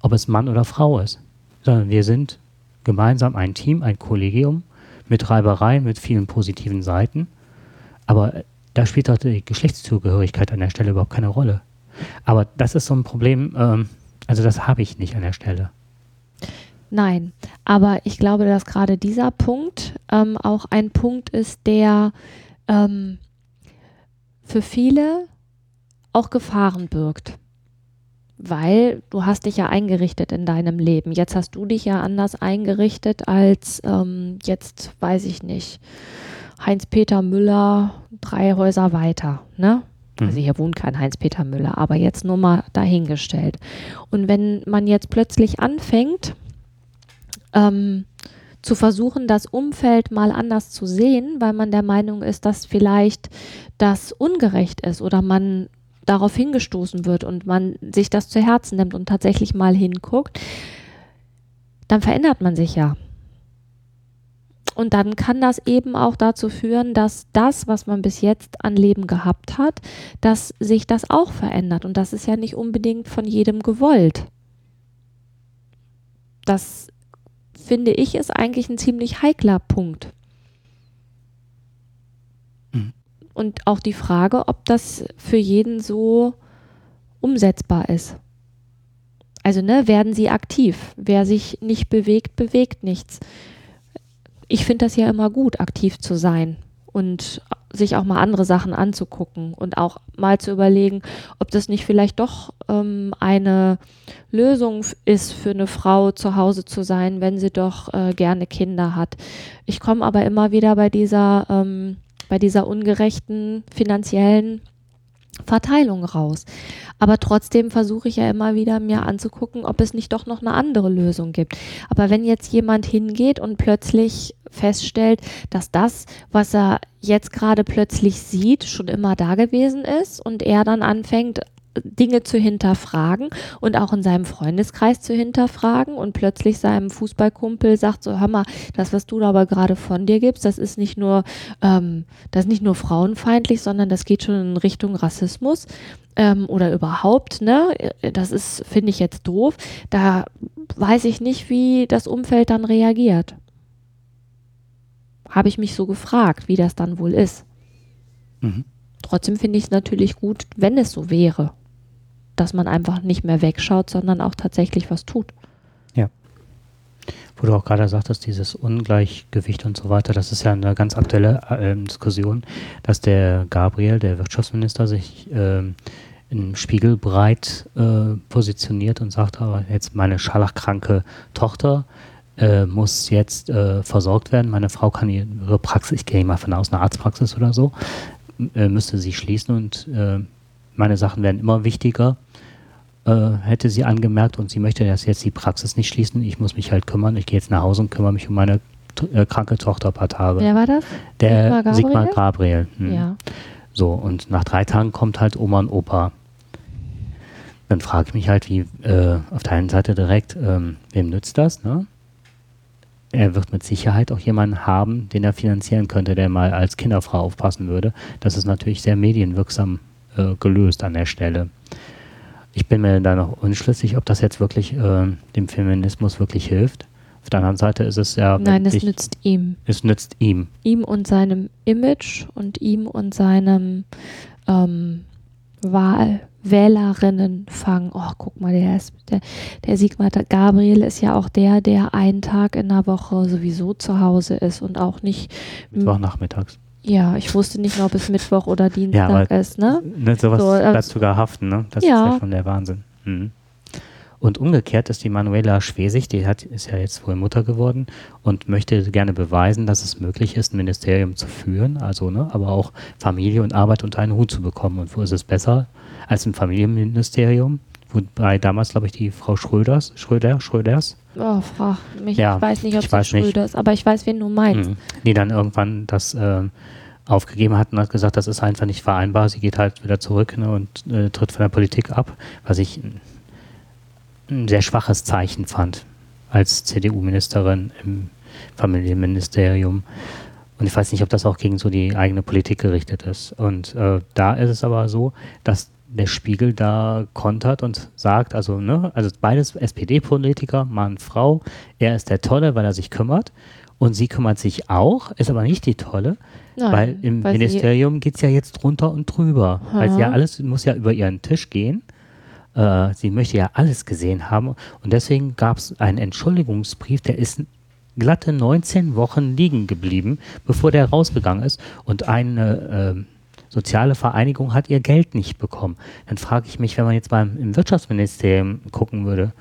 ob es Mann oder Frau ist. Sondern wir sind gemeinsam ein Team, ein Kollegium mit Reibereien, mit vielen positiven Seiten. Aber äh, da spielt doch die Geschlechtszugehörigkeit an der Stelle überhaupt keine Rolle. Aber das ist so ein Problem, ähm, also das habe ich nicht an der Stelle.
Nein, aber ich glaube, dass gerade dieser Punkt ähm, auch ein Punkt ist, der ähm, für viele auch Gefahren birgt weil du hast dich ja eingerichtet in deinem Leben. Jetzt hast du dich ja anders eingerichtet als ähm, jetzt, weiß ich nicht, Heinz-Peter Müller drei Häuser weiter, ne? Mhm. Also hier wohnt kein Heinz-Peter Müller, aber jetzt nur mal dahingestellt. Und wenn man jetzt plötzlich anfängt, ähm, zu versuchen, das Umfeld mal anders zu sehen, weil man der Meinung ist, dass vielleicht das ungerecht ist oder man darauf hingestoßen wird und man sich das zu Herzen nimmt und tatsächlich mal hinguckt, dann verändert man sich ja. Und dann kann das eben auch dazu führen, dass das, was man bis jetzt an Leben gehabt hat, dass sich das auch verändert. Und das ist ja nicht unbedingt von jedem gewollt. Das finde ich ist eigentlich ein ziemlich heikler Punkt. und auch die Frage, ob das für jeden so umsetzbar ist. Also, ne, werden sie aktiv. Wer sich nicht bewegt, bewegt nichts. Ich finde das ja immer gut, aktiv zu sein und sich auch mal andere Sachen anzugucken und auch mal zu überlegen, ob das nicht vielleicht doch ähm, eine Lösung ist für eine Frau zu Hause zu sein, wenn sie doch äh, gerne Kinder hat. Ich komme aber immer wieder bei dieser ähm, bei dieser ungerechten finanziellen Verteilung raus. Aber trotzdem versuche ich ja immer wieder mir anzugucken, ob es nicht doch noch eine andere Lösung gibt. Aber wenn jetzt jemand hingeht und plötzlich feststellt, dass das, was er jetzt gerade plötzlich sieht, schon immer da gewesen ist und er dann anfängt, Dinge zu hinterfragen und auch in seinem Freundeskreis zu hinterfragen und plötzlich seinem Fußballkumpel sagt so, hör mal, das, was du da aber gerade von dir gibst, das ist nicht nur, ähm, das nicht nur frauenfeindlich, sondern das geht schon in Richtung Rassismus ähm, oder überhaupt, ne? Das ist, finde ich jetzt doof. Da weiß ich nicht, wie das Umfeld dann reagiert. Habe ich mich so gefragt, wie das dann wohl ist. Mhm. Trotzdem finde ich es natürlich gut, wenn es so wäre dass man einfach nicht mehr wegschaut, sondern auch tatsächlich was tut.
Ja. Wo du auch gerade sagtest, dieses Ungleichgewicht und so weiter, das ist ja eine ganz aktuelle äh, Diskussion, dass der Gabriel, der Wirtschaftsminister, sich äh, im Spiegel breit äh, positioniert und sagt, aber jetzt meine scharlachkranke Tochter äh, muss jetzt äh, versorgt werden. Meine Frau kann ihre Praxis, ich gehe mal von aus, einer Arztpraxis oder so, äh, müsste sie schließen und äh, meine Sachen werden immer wichtiger äh, hätte sie angemerkt und sie möchte das jetzt die Praxis nicht schließen. Ich muss mich halt kümmern. Ich gehe jetzt nach Hause und kümmere mich um meine äh, kranke Tochter ein paar Tage.
Wer war das?
Der Sigmar Gabriel. Sigmar Gabriel.
Hm. Ja.
So, und nach drei Tagen kommt halt Oma und Opa. Dann frage ich mich halt, wie äh, auf der einen Seite direkt, ähm, wem nützt das? Ne? Er wird mit Sicherheit auch jemanden haben, den er finanzieren könnte, der mal als Kinderfrau aufpassen würde. Das ist natürlich sehr medienwirksam äh, gelöst an der Stelle. Ich bin mir da noch unschlüssig, ob das jetzt wirklich äh, dem Feminismus wirklich hilft. Auf der anderen Seite ist es ja.
Nein, es nützt ihm.
Es nützt ihm.
Ihm und seinem Image und ihm und seinem ähm, Wahl, Wählerinnenfang. Oh, guck mal, der, ist, der, der Sigmar Gabriel ist ja auch der, der einen Tag in der Woche sowieso zu Hause ist und auch nicht.
Mittwochnachmittags.
Ja, ich wusste nicht ob es Mittwoch oder Dienstag ja, ist, ne?
ne sowas so, bleibt sogar haften, ne? Das ja. ist ja schon der Wahnsinn. Mhm. Und umgekehrt ist die Manuela Schwesig, die hat, ist ja jetzt wohl Mutter geworden und möchte gerne beweisen, dass es möglich ist, ein Ministerium zu führen, also ne, aber auch Familie und Arbeit unter einen Hut zu bekommen. Und wo ist es besser als im Familienministerium? Wobei damals, glaube ich, die Frau Schröders, Schröder, Schröders.
Oh, frag mich, ja, ich weiß nicht, ob es Schröders, aber ich weiß, wen du meinst. Mhm.
Die dann irgendwann das äh, aufgegeben hat und hat gesagt, das ist einfach nicht vereinbar. Sie geht halt wieder zurück ne, und äh, tritt von der Politik ab, was ich ein sehr schwaches Zeichen fand als CDU-Ministerin im Familienministerium. Und ich weiß nicht, ob das auch gegen so die eigene Politik gerichtet ist. Und äh, da ist es aber so, dass der Spiegel da kontert und sagt, also, ne, also beides SPD-Politiker, Mann, Frau, er ist der Tolle, weil er sich kümmert. Und sie kümmert sich auch, ist aber nicht die Tolle, Nein, weil im weil Ministerium geht es ja jetzt drunter und drüber. Weil ja alles muss ja über ihren Tisch gehen. Äh, sie möchte ja alles gesehen haben. Und deswegen gab es einen Entschuldigungsbrief, der ist glatte 19 Wochen liegen geblieben, bevor der rausgegangen ist. Und eine äh, soziale Vereinigung hat ihr Geld nicht bekommen. Dann frage ich mich, wenn man jetzt beim im Wirtschaftsministerium gucken würde,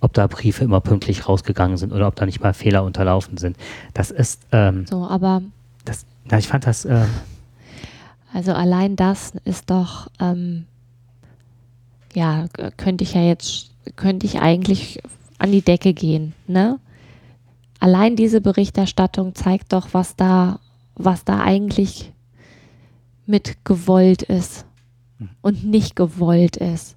ob da Briefe immer pünktlich rausgegangen sind oder ob da nicht mal Fehler unterlaufen sind. Das ist ähm,
so, aber
das, ja, ich fand das. Ähm,
also allein das ist doch ähm, ja, könnte ich ja jetzt, könnte ich eigentlich an die Decke gehen, ne? Allein diese Berichterstattung zeigt doch, was da, was da eigentlich mit gewollt ist hm. und nicht gewollt ist.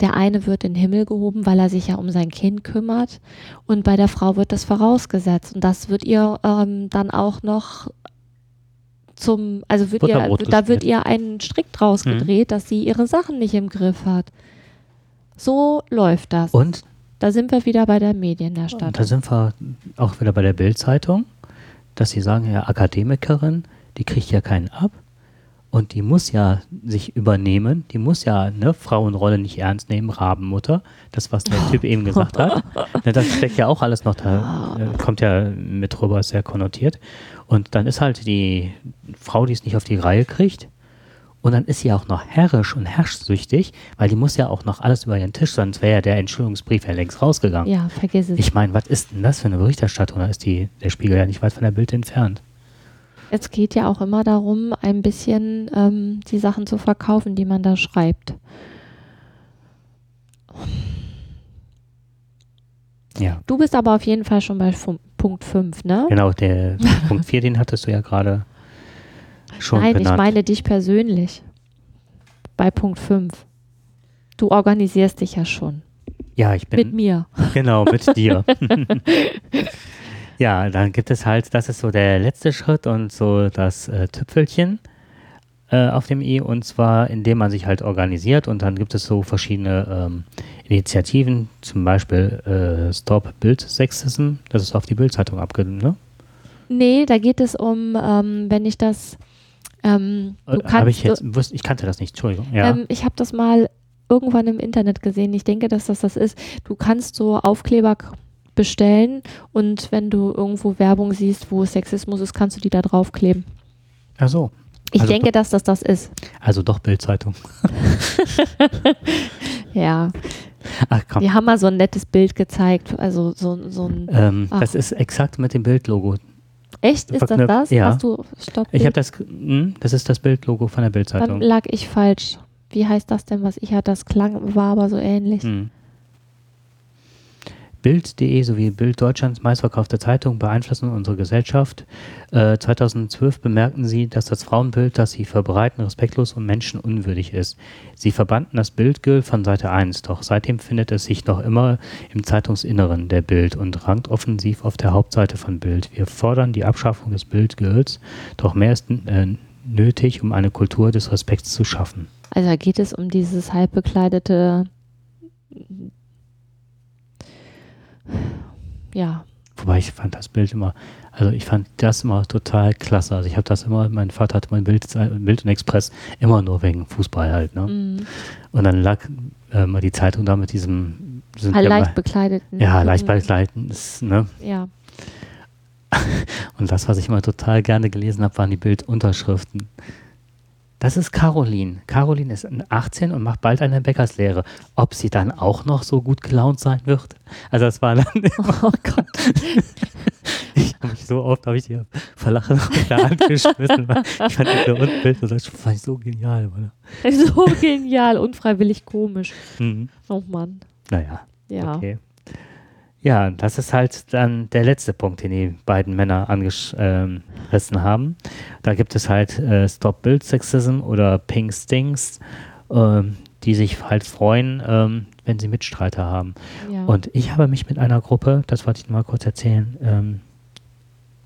Der eine wird in den Himmel gehoben, weil er sich ja um sein Kind kümmert und bei der Frau wird das vorausgesetzt und das wird ihr ähm, dann auch noch zum, also wird ihr, da wird ihr einen Strick draus mhm. gedreht, dass sie ihre Sachen nicht im Griff hat. So läuft das.
Und?
Da sind wir wieder bei der Medien der Stadt.
Da sind wir auch wieder bei der Bildzeitung, dass sie sagen, ja, Akademikerin, die kriegt ja keinen ab. Und die muss ja sich übernehmen, die muss ja eine Frauenrolle nicht ernst nehmen, Rabenmutter, das, was der Typ eben gesagt hat. Das steckt ja auch alles noch da, äh, kommt ja mit rüber, sehr konnotiert. Und dann ist halt die Frau, die es nicht auf die Reihe kriegt, und dann ist sie auch noch herrisch und herrschsüchtig, weil die muss ja auch noch alles über ihren Tisch, sonst wäre ja der Entschuldigungsbrief ja längst rausgegangen.
Ja, vergiss es.
Ich meine, was ist denn das für eine Berichterstattung? Da ist die, der Spiegel ja nicht weit von der Bild entfernt
es geht ja auch immer darum, ein bisschen ähm, die Sachen zu verkaufen, die man da schreibt.
Ja.
Du bist aber auf jeden Fall schon bei Punkt 5, ne?
Genau, der Punkt 4, den hattest du ja gerade schon
Nein,
benannt.
ich meine dich persönlich. Bei Punkt 5. Du organisierst dich ja schon.
Ja, ich bin.
Mit mir.
Genau, mit dir. Ja, dann gibt es halt, das ist so der letzte Schritt und so das äh, Tüpfelchen äh, auf dem i und zwar indem man sich halt organisiert und dann gibt es so verschiedene ähm, Initiativen, zum Beispiel äh, Stop Bild Sexism, das ist auf die Bildzeitung abgenommen, ne?
Nee, da geht es um, ähm, wenn ich das ähm,
äh, kannst, ich, jetzt, wusste, ich kannte das nicht, Entschuldigung. Ja.
Ähm, ich habe das mal irgendwann im Internet gesehen. Ich denke, dass das das ist. Du kannst so Aufkleber bestellen und wenn du irgendwo Werbung siehst, wo Sexismus ist, kannst du die da draufkleben.
Ach so.
Ich also denke, dass das das ist.
Also doch Bildzeitung.
ja. Ach, komm. Die haben mal so ein nettes Bild gezeigt. Also so, so ein.
Ähm, das ist exakt mit dem Bildlogo.
Echt? Ist das das?
Ja.
Hast du Stopp?
Ich habe das. Mh, hm, das ist das Bildlogo von der Bildzeitung.
Dann lag ich falsch. Wie heißt das denn, was ich hatte? Das klang, war aber so ähnlich. Hm.
Bild.de sowie Bild Deutschlands meistverkaufte Zeitung beeinflussen unsere Gesellschaft. Äh, 2012 bemerkten sie, dass das Frauenbild, das sie verbreiten, respektlos und menschenunwürdig ist. Sie verbannten das Bildgirl von Seite 1, doch seitdem findet es sich noch immer im Zeitungsinneren der Bild und rankt offensiv auf der Hauptseite von Bild. Wir fordern die Abschaffung des Bildgirls, doch mehr ist äh, nötig, um eine Kultur des Respekts zu schaffen.
Also geht es um dieses halbbekleidete ja.
Wobei ich fand das Bild immer, also ich fand das immer total klasse. Also ich habe das immer, mein Vater hatte mein Bild, Bild und Express immer nur wegen Fußball halt. Ne? Mhm. Und dann lag äh, mal die Zeitung da mit diesem
sind halt ja leicht bekleideten.
Ja, leicht bekleideten. Ist, ne?
Ja.
Und das, was ich immer total gerne gelesen habe, waren die Bildunterschriften. Das ist Caroline. Caroline ist 18 und macht bald eine Bäckerslehre. Ob sie dann auch noch so gut gelaunt sein wird? Also das war dann Oh Gott. ich habe mich so oft, habe ich die verlachen auf der Hand geschmissen. Ich fand das Bild das fand ich so genial.
Oder? So genial, unfreiwillig komisch. Mhm. Oh Mann.
Naja. Ja. Okay. Ja, das ist halt dann der letzte Punkt, den die beiden Männer angerissen ähm, haben. Da gibt es halt äh, Stop Build Sexism oder Pink Stings, äh, die sich halt freuen, ähm, wenn sie Mitstreiter haben. Ja. Und ich habe mich mit einer Gruppe, das wollte ich mal kurz erzählen, ähm,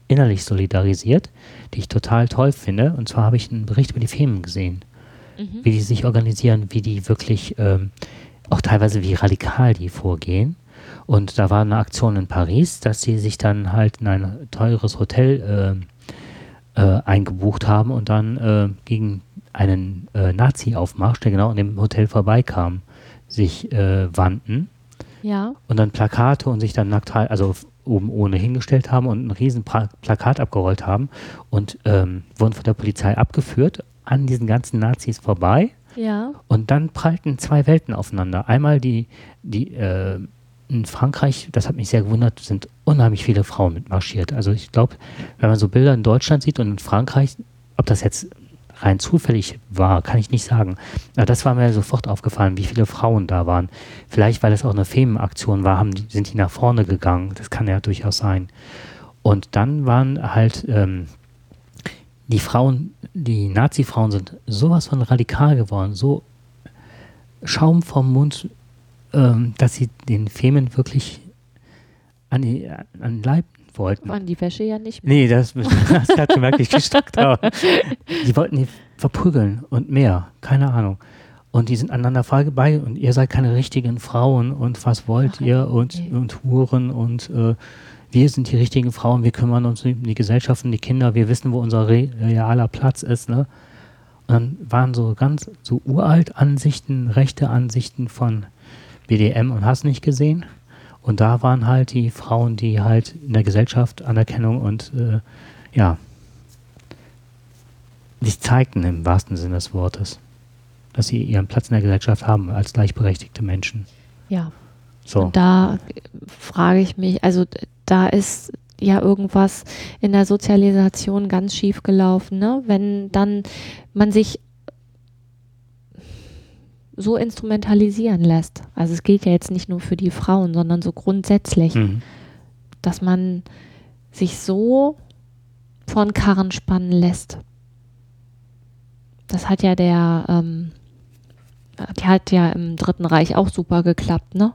innerlich solidarisiert, die ich total toll finde. Und zwar habe ich einen Bericht über die Femen gesehen, mhm. wie die sich organisieren, wie die wirklich, ähm, auch teilweise wie radikal die vorgehen. Und da war eine Aktion in Paris, dass sie sich dann halt in ein teures Hotel äh, äh, eingebucht haben und dann äh, gegen einen äh, Nazi-Aufmarsch, der genau an dem Hotel vorbeikam, sich äh, wandten.
Ja.
Und dann Plakate und sich dann nackt, also oben ohne hingestellt haben und ein riesen Plakat abgerollt haben und ähm, wurden von der Polizei abgeführt an diesen ganzen Nazis vorbei.
Ja.
Und dann prallten zwei Welten aufeinander. Einmal die, die äh, in Frankreich, das hat mich sehr gewundert, sind unheimlich viele Frauen mitmarschiert. Also ich glaube, wenn man so Bilder in Deutschland sieht und in Frankreich, ob das jetzt rein zufällig war, kann ich nicht sagen. Aber das war mir sofort aufgefallen, wie viele Frauen da waren. Vielleicht, weil es auch eine Femenaktion war, haben, sind die nach vorne gegangen. Das kann ja durchaus sein. Und dann waren halt ähm, die Frauen, die Nazi-Frauen sind sowas von radikal geworden, so Schaum vom Mund ähm, dass sie den Femen wirklich an, die, an den Leib wollten.
An die Wäsche ja nicht mehr.
Nee, das, das hat schon wirklich gestockt. die wollten die verprügeln und mehr, keine Ahnung. Und die sind aneinander vorbei und ihr seid keine richtigen Frauen und was wollt Ach, ihr und, okay. und Huren und äh, wir sind die richtigen Frauen, wir kümmern uns um die Gesellschaft und die Kinder, wir wissen, wo unser realer Platz ist. Ne? Und dann waren so ganz so uralt Ansichten, rechte Ansichten von BDM und hast nicht gesehen. Und da waren halt die Frauen, die halt in der Gesellschaft Anerkennung und äh, ja, sich zeigten im wahrsten Sinne des Wortes, dass sie ihren Platz in der Gesellschaft haben als gleichberechtigte Menschen.
Ja. So. Und da frage ich mich, also da ist ja irgendwas in der Sozialisation ganz schief gelaufen, ne? Wenn dann man sich so instrumentalisieren lässt. Also es gilt ja jetzt nicht nur für die Frauen, sondern so grundsätzlich, mhm. dass man sich so von Karren spannen lässt. Das hat ja der, ähm, die hat ja im Dritten Reich auch super geklappt, ne?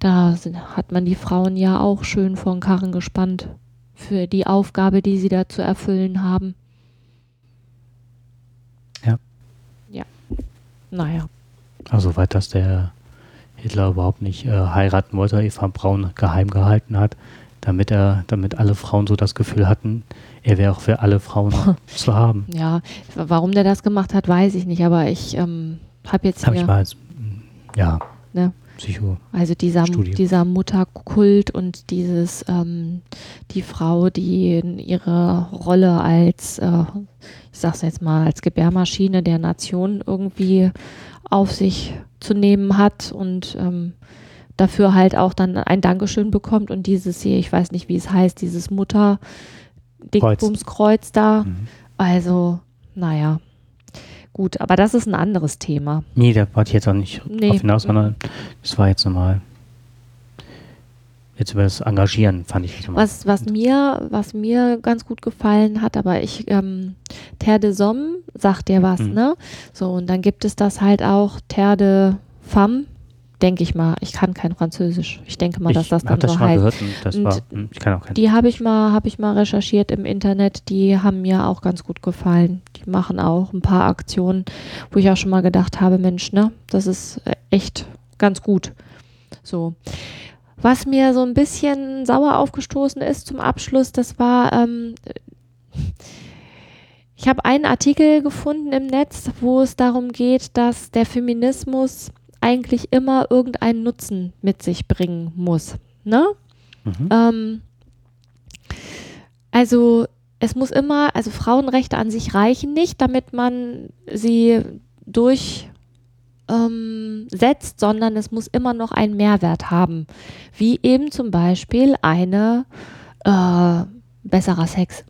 Da sind, hat man die Frauen ja auch schön von Karren gespannt für die Aufgabe, die sie da zu erfüllen haben. Naja.
Also weit, dass der Hitler überhaupt nicht äh, heiraten wollte, Eva Braun geheim gehalten hat, damit er, damit alle Frauen so das Gefühl hatten, er wäre auch für alle Frauen zu haben.
Ja, warum der das gemacht hat, weiß ich nicht, aber ich ähm, habe jetzt.
Habe ich mal als, ja.
Ne? Psycho. Also dieser, dieser Mutterkult und dieses, ähm, die Frau, die in ihre Rolle als, äh, ich sag's jetzt mal, als Gebärmaschine der Nation irgendwie auf sich zu nehmen hat und ähm, dafür halt auch dann ein Dankeschön bekommt und dieses hier, ich weiß nicht, wie es heißt, dieses Mutter Dickbumskreuz da. Mhm. Also, naja. Gut, aber das ist ein anderes Thema.
Nee, da wollte ich jetzt auch nicht nee. drauf hinaus, sondern das war jetzt nochmal jetzt über das Engagieren fand ich
schon was was mir was mir ganz gut gefallen hat aber ich ähm, Terre de Somme sagt dir was mhm. ne so und dann gibt es das halt auch Terre de Femme denke ich mal. Ich kann kein Französisch. Ich denke mal, dass das dann das so heißt. Gehört und das und war, hm, ich kann auch kein die habe ich mal, habe ich mal recherchiert im Internet. Die haben mir auch ganz gut gefallen. Die machen auch ein paar Aktionen, wo ich auch schon mal gedacht habe, Mensch, ne, das ist äh, echt ganz gut. So. Was mir so ein bisschen sauer aufgestoßen ist zum Abschluss, das war, ähm, ich habe einen Artikel gefunden im Netz, wo es darum geht, dass der Feminismus eigentlich immer irgendeinen Nutzen mit sich bringen muss. Ne? Mhm. Ähm, also es muss immer, also Frauenrechte an sich reichen nicht, damit man sie durchsetzt, ähm, sondern es muss immer noch einen Mehrwert haben. Wie eben zum Beispiel eine äh, besserer Sex.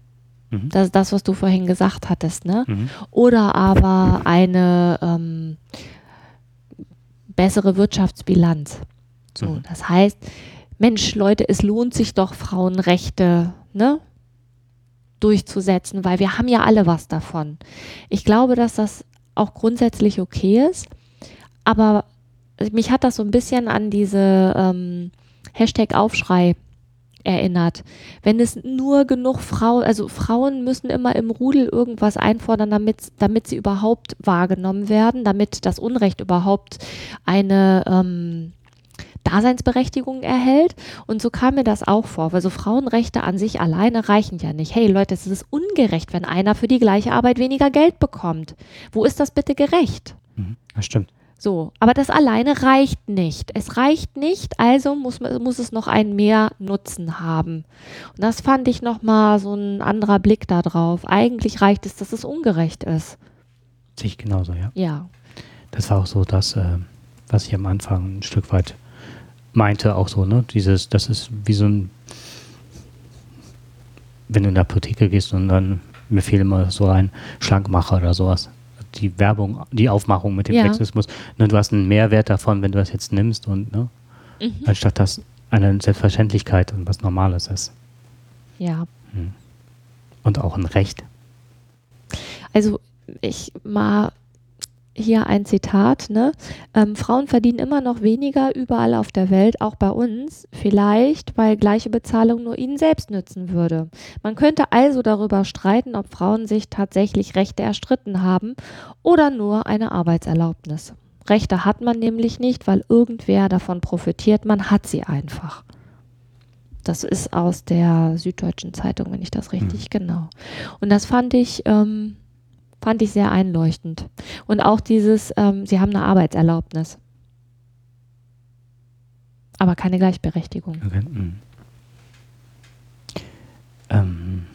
Mhm. Das ist das, was du vorhin gesagt hattest, ne? Mhm. Oder aber eine ähm, bessere Wirtschaftsbilanz. So, mhm. das heißt, Mensch, Leute, es lohnt sich doch, Frauenrechte, ne? durchzusetzen, weil wir haben ja alle was davon. Ich glaube, dass das auch grundsätzlich okay ist, aber mich hat das so ein bisschen an diese ähm, Hashtag Aufschrei erinnert. Wenn es nur genug Frauen, also Frauen müssen immer im Rudel irgendwas einfordern, damit, damit sie überhaupt wahrgenommen werden, damit das Unrecht überhaupt eine ähm, Daseinsberechtigung erhält. Und so kam mir das auch vor, weil so Frauenrechte an sich alleine reichen ja nicht. Hey Leute, es ist ungerecht, wenn einer für die gleiche Arbeit weniger Geld bekommt. Wo ist das bitte gerecht?
Mhm, das stimmt.
So, aber das alleine reicht nicht. Es reicht nicht, also muss, muss es noch einen mehr Nutzen haben. Und das fand ich nochmal so ein anderer Blick darauf. Eigentlich reicht es, dass es ungerecht ist.
Sehe ich genauso, ja.
Ja.
Das war auch so das, äh, was ich am Anfang ein Stück weit meinte, auch so, ne? Dieses, das ist wie so ein, wenn du in der Apotheke gehst und dann, mir fehlt immer so ein Schlankmacher oder sowas die Werbung, die Aufmachung mit dem ja. Sexismus. Ne, du hast einen Mehrwert davon, wenn du das jetzt nimmst und ne, mhm. anstatt dass eine Selbstverständlichkeit und was Normales ist.
Ja.
Hm. Und auch ein Recht.
Also ich mal hier ein Zitat, ne? Ähm, Frauen verdienen immer noch weniger überall auf der Welt, auch bei uns, vielleicht weil gleiche Bezahlung nur ihnen selbst nützen würde. Man könnte also darüber streiten, ob Frauen sich tatsächlich Rechte erstritten haben oder nur eine Arbeitserlaubnis. Rechte hat man nämlich nicht, weil irgendwer davon profitiert, man hat sie einfach. Das ist aus der Süddeutschen Zeitung, wenn ich das richtig mhm. genau. Und das fand ich ähm, Fand ich sehr einleuchtend. Und auch dieses, ähm, sie haben eine Arbeitserlaubnis. Aber keine Gleichberechtigung. Okay. Mhm. Ähm.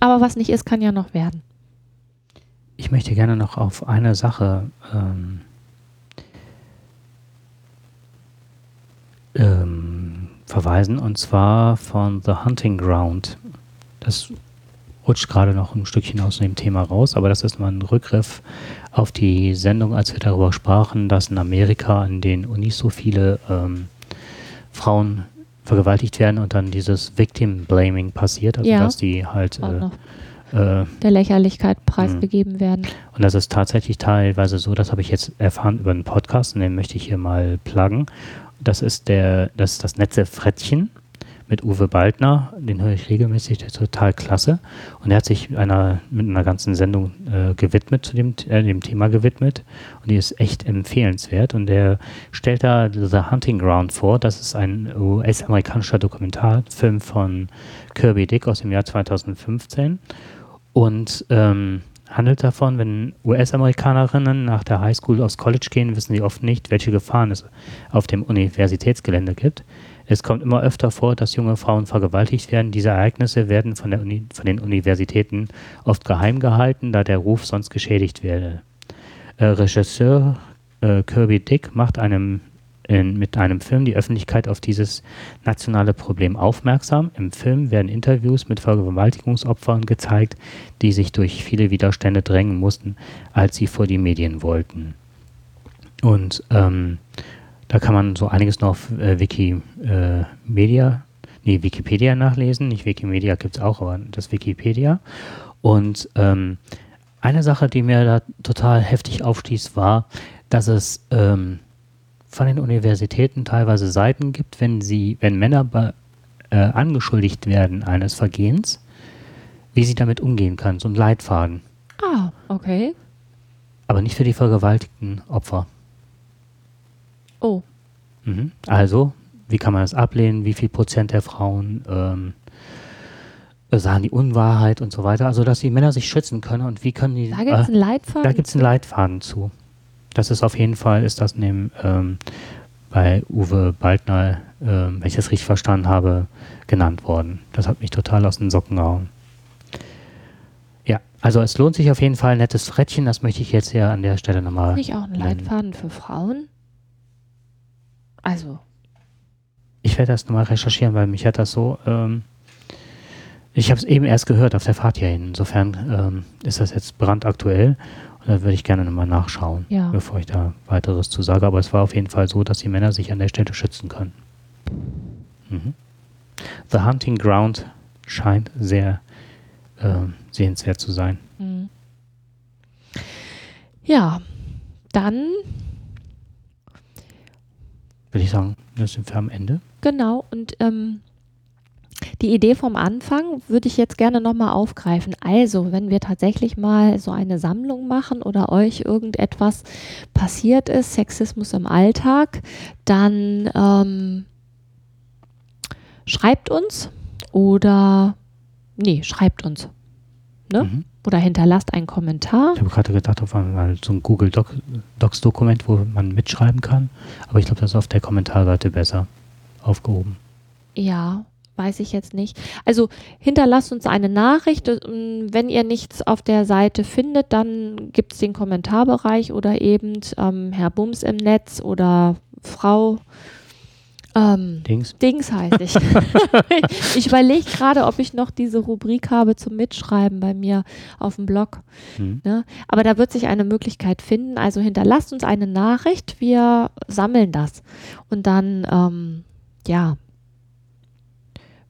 Aber was nicht ist, kann ja noch werden.
Ich möchte gerne noch auf eine Sache ähm, ähm, verweisen, und zwar von The Hunting Ground. Das rutscht gerade noch ein Stückchen aus dem Thema raus, aber das ist mal ein Rückgriff auf die Sendung, als wir darüber sprachen, dass in Amerika an den Unis so viele ähm, Frauen vergewaltigt werden und dann dieses Victim Blaming passiert, also ja, dass die halt
äh, äh, der Lächerlichkeit preisgegeben mh. werden.
Und das ist tatsächlich teilweise so, das habe ich jetzt erfahren über einen Podcast und den möchte ich hier mal pluggen. Das ist der, das ist das Netze Frettchen mit Uwe Baldner, den höre ich regelmäßig, der ist total klasse. Und er hat sich einer, mit einer ganzen Sendung äh, gewidmet, zu dem, äh, dem Thema gewidmet. Und die ist echt empfehlenswert. Und er stellt da The Hunting Ground vor. Das ist ein US-amerikanischer Dokumentarfilm von Kirby Dick aus dem Jahr 2015. Und ähm, handelt davon, wenn US-Amerikanerinnen nach der Highschool aufs College gehen, wissen sie oft nicht, welche Gefahren es auf dem Universitätsgelände gibt. Es kommt immer öfter vor, dass junge Frauen vergewaltigt werden. Diese Ereignisse werden von, Uni, von den Universitäten oft geheim gehalten, da der Ruf sonst geschädigt werde. Äh, Regisseur äh, Kirby Dick macht einem in, mit einem Film die Öffentlichkeit auf dieses nationale Problem aufmerksam. Im Film werden Interviews mit Vergewaltigungsopfern gezeigt, die sich durch viele Widerstände drängen mussten, als sie vor die Medien wollten. Und ähm, da kann man so einiges noch auf äh, Wikimedia, äh, nee, Wikipedia nachlesen. Nicht Wikimedia gibt es auch, aber das Wikipedia. Und ähm, eine Sache, die mir da total heftig aufstieß, war, dass es ähm, von den Universitäten teilweise Seiten gibt, wenn sie, wenn Männer äh, angeschuldigt werden eines Vergehens, wie sie damit umgehen kann, so ein Leitfaden.
Ah, okay.
Aber nicht für die vergewaltigten Opfer.
Oh.
Mhm. Also, wie kann man das ablehnen? Wie viel Prozent der Frauen ähm, sagen die Unwahrheit und so weiter? Also, dass die Männer sich schützen können und wie können die.
Da gibt es einen Leitfaden.
Da gibt es einen Leitfaden zu. Das ist auf jeden Fall, ist das dem ähm, bei Uwe Baldner, äh, wenn ich das richtig verstanden habe, genannt worden. Das hat mich total aus den Socken gehauen. Ja, also es lohnt sich auf jeden Fall ein nettes Frettchen, das möchte ich jetzt ja an der Stelle nochmal.
Nicht auch ein Leitfaden für Frauen? Also.
Ich werde das nochmal recherchieren, weil mich hat das so. Ähm, ich habe es eben erst gehört auf der Fahrt hierhin. Insofern ähm, ist das jetzt brandaktuell. Und da würde ich gerne nochmal nachschauen,
Ja.
bevor ich da weiteres zu sage. Aber es war auf jeden Fall so, dass die Männer sich an der Stelle schützen können. Mhm. The Hunting Ground scheint sehr ähm, sehenswert zu sein.
hm. Ja, dann
Würde ich sagen, da sind wir am Ende.
Genau, und ähm, die Idee vom Anfang würde ich jetzt gerne nochmal aufgreifen. Also, wenn wir tatsächlich mal so eine Sammlung machen oder euch irgendetwas passiert ist, Sexismus im Alltag, dann ähm, schreibt uns oder, nee, schreibt uns. Ne?
Mhm.
Oder hinterlasst einen Kommentar.
Ich habe gerade gedacht, auf einmal so ein Google Doc Docs Dokument, wo man mitschreiben kann. Aber ich glaube, das ist auf der Kommentarseite besser aufgehoben.
Ja, weiß ich jetzt nicht. Also hinterlasst uns eine Nachricht. ähm, Wenn ihr nichts auf der Seite findet, dann gibt es den Kommentarbereich oder eben ähm, Herr Bums im Netz oder Frau ähm,
Dings.
Dings heißt ich. ich überlege gerade, ob ich noch diese Rubrik habe zum Mitschreiben bei mir auf dem Blog.
Mhm.
Ne? Aber da wird sich eine Möglichkeit finden. Also hinterlasst uns eine Nachricht, wir sammeln das. Und dann, ähm, ja,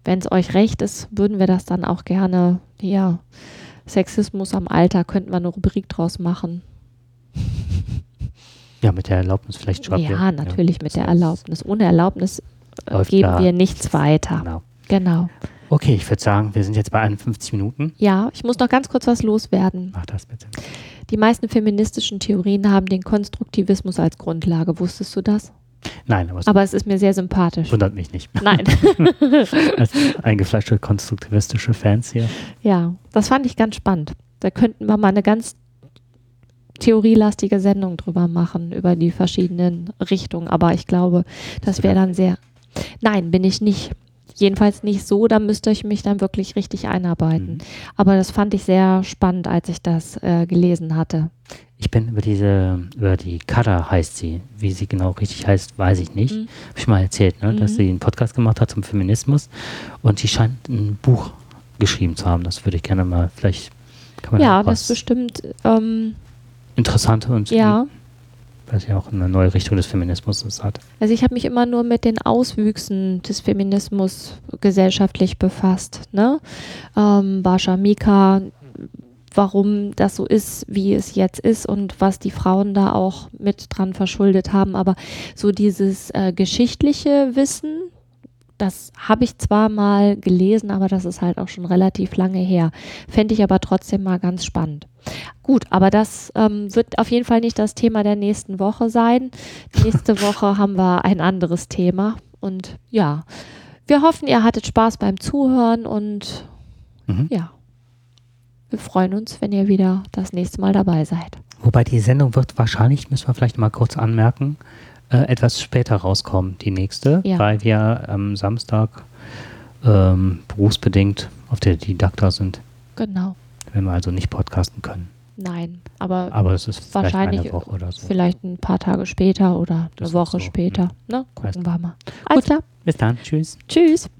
wenn es euch recht ist, würden wir das dann auch gerne, ja, Sexismus am Alter, könnten wir eine Rubrik draus machen.
Ja, mit der Erlaubnis vielleicht ihr-
Ja, natürlich mit der Erlaubnis. Ohne Erlaubnis äh,
Läuft
geben
da
wir nichts weiter.
Genau.
Genau.
Okay, ich würde sagen, wir sind jetzt bei 51 Minuten.
Ja, ich muss noch ganz kurz was loswerden.
Mach das bitte.
Die meisten feministischen Theorien haben den Konstruktivismus als Grundlage. Wusstest du das?
Nein, aber es
Aber es ist mir sehr sympathisch.
wundert mich nicht.
Nein.
Als eingefleischte konstruktivistische Fans hier.
ja, das fand ich ganz spannend. Da könnten wir mal eine ganz theorielastige Sendung drüber machen, über die verschiedenen Richtungen. Aber ich glaube, das wäre
da?
dann sehr. Nein, bin ich nicht. Jedenfalls nicht so, da müsste ich mich dann wirklich richtig einarbeiten.
Mhm.
Aber das fand ich sehr spannend, als ich das äh, gelesen hatte.
Ich bin über diese, über die Kada heißt sie. Wie sie genau richtig heißt, weiß ich nicht.
Mhm.
Hab ich mal erzählt, ne? dass
Mhm.
sie einen Podcast gemacht hat zum Feminismus. Und die scheint ein Buch geschrieben zu haben. Das würde ich gerne mal, vielleicht kann man
Ja, das bestimmt, ähm,
Interessante und
ja.
was ja auch eine neue Richtung des Feminismus hat.
Also ich habe mich immer nur mit den Auswüchsen des Feminismus gesellschaftlich befasst. Ne? Ähm, Bascha Mika, warum das so ist, wie es jetzt ist und was die Frauen da auch mit dran verschuldet haben. Aber so dieses äh, geschichtliche Wissen, das habe ich zwar mal gelesen, aber das ist halt auch schon relativ lange her. Fände ich aber trotzdem mal ganz spannend. Gut, aber das ähm, wird auf jeden Fall nicht das Thema der nächsten Woche sein. Nächste Woche haben wir ein anderes Thema. Und ja, wir hoffen, ihr hattet Spaß beim Zuhören und
Mhm.
ja, wir freuen uns, wenn ihr wieder das nächste Mal dabei seid.
Wobei die Sendung wird wahrscheinlich, müssen wir vielleicht mal kurz anmerken, äh, etwas später rauskommen, die nächste,
Ja.
weil wir am Samstag ähm, berufsbedingt auf der Didakta sind,
Genau.
Wenn wir also nicht podcasten können.
Nein, aber
Aber es ist vielleicht
wahrscheinlich
eine Woche oder so.
vielleicht ein paar Tage später oder
Das
eine Woche
so,
später.
hm.
Ne? Gucken
Weißt
wir mal. Alles klar.
Bis dann, tschüss.
Tschüss.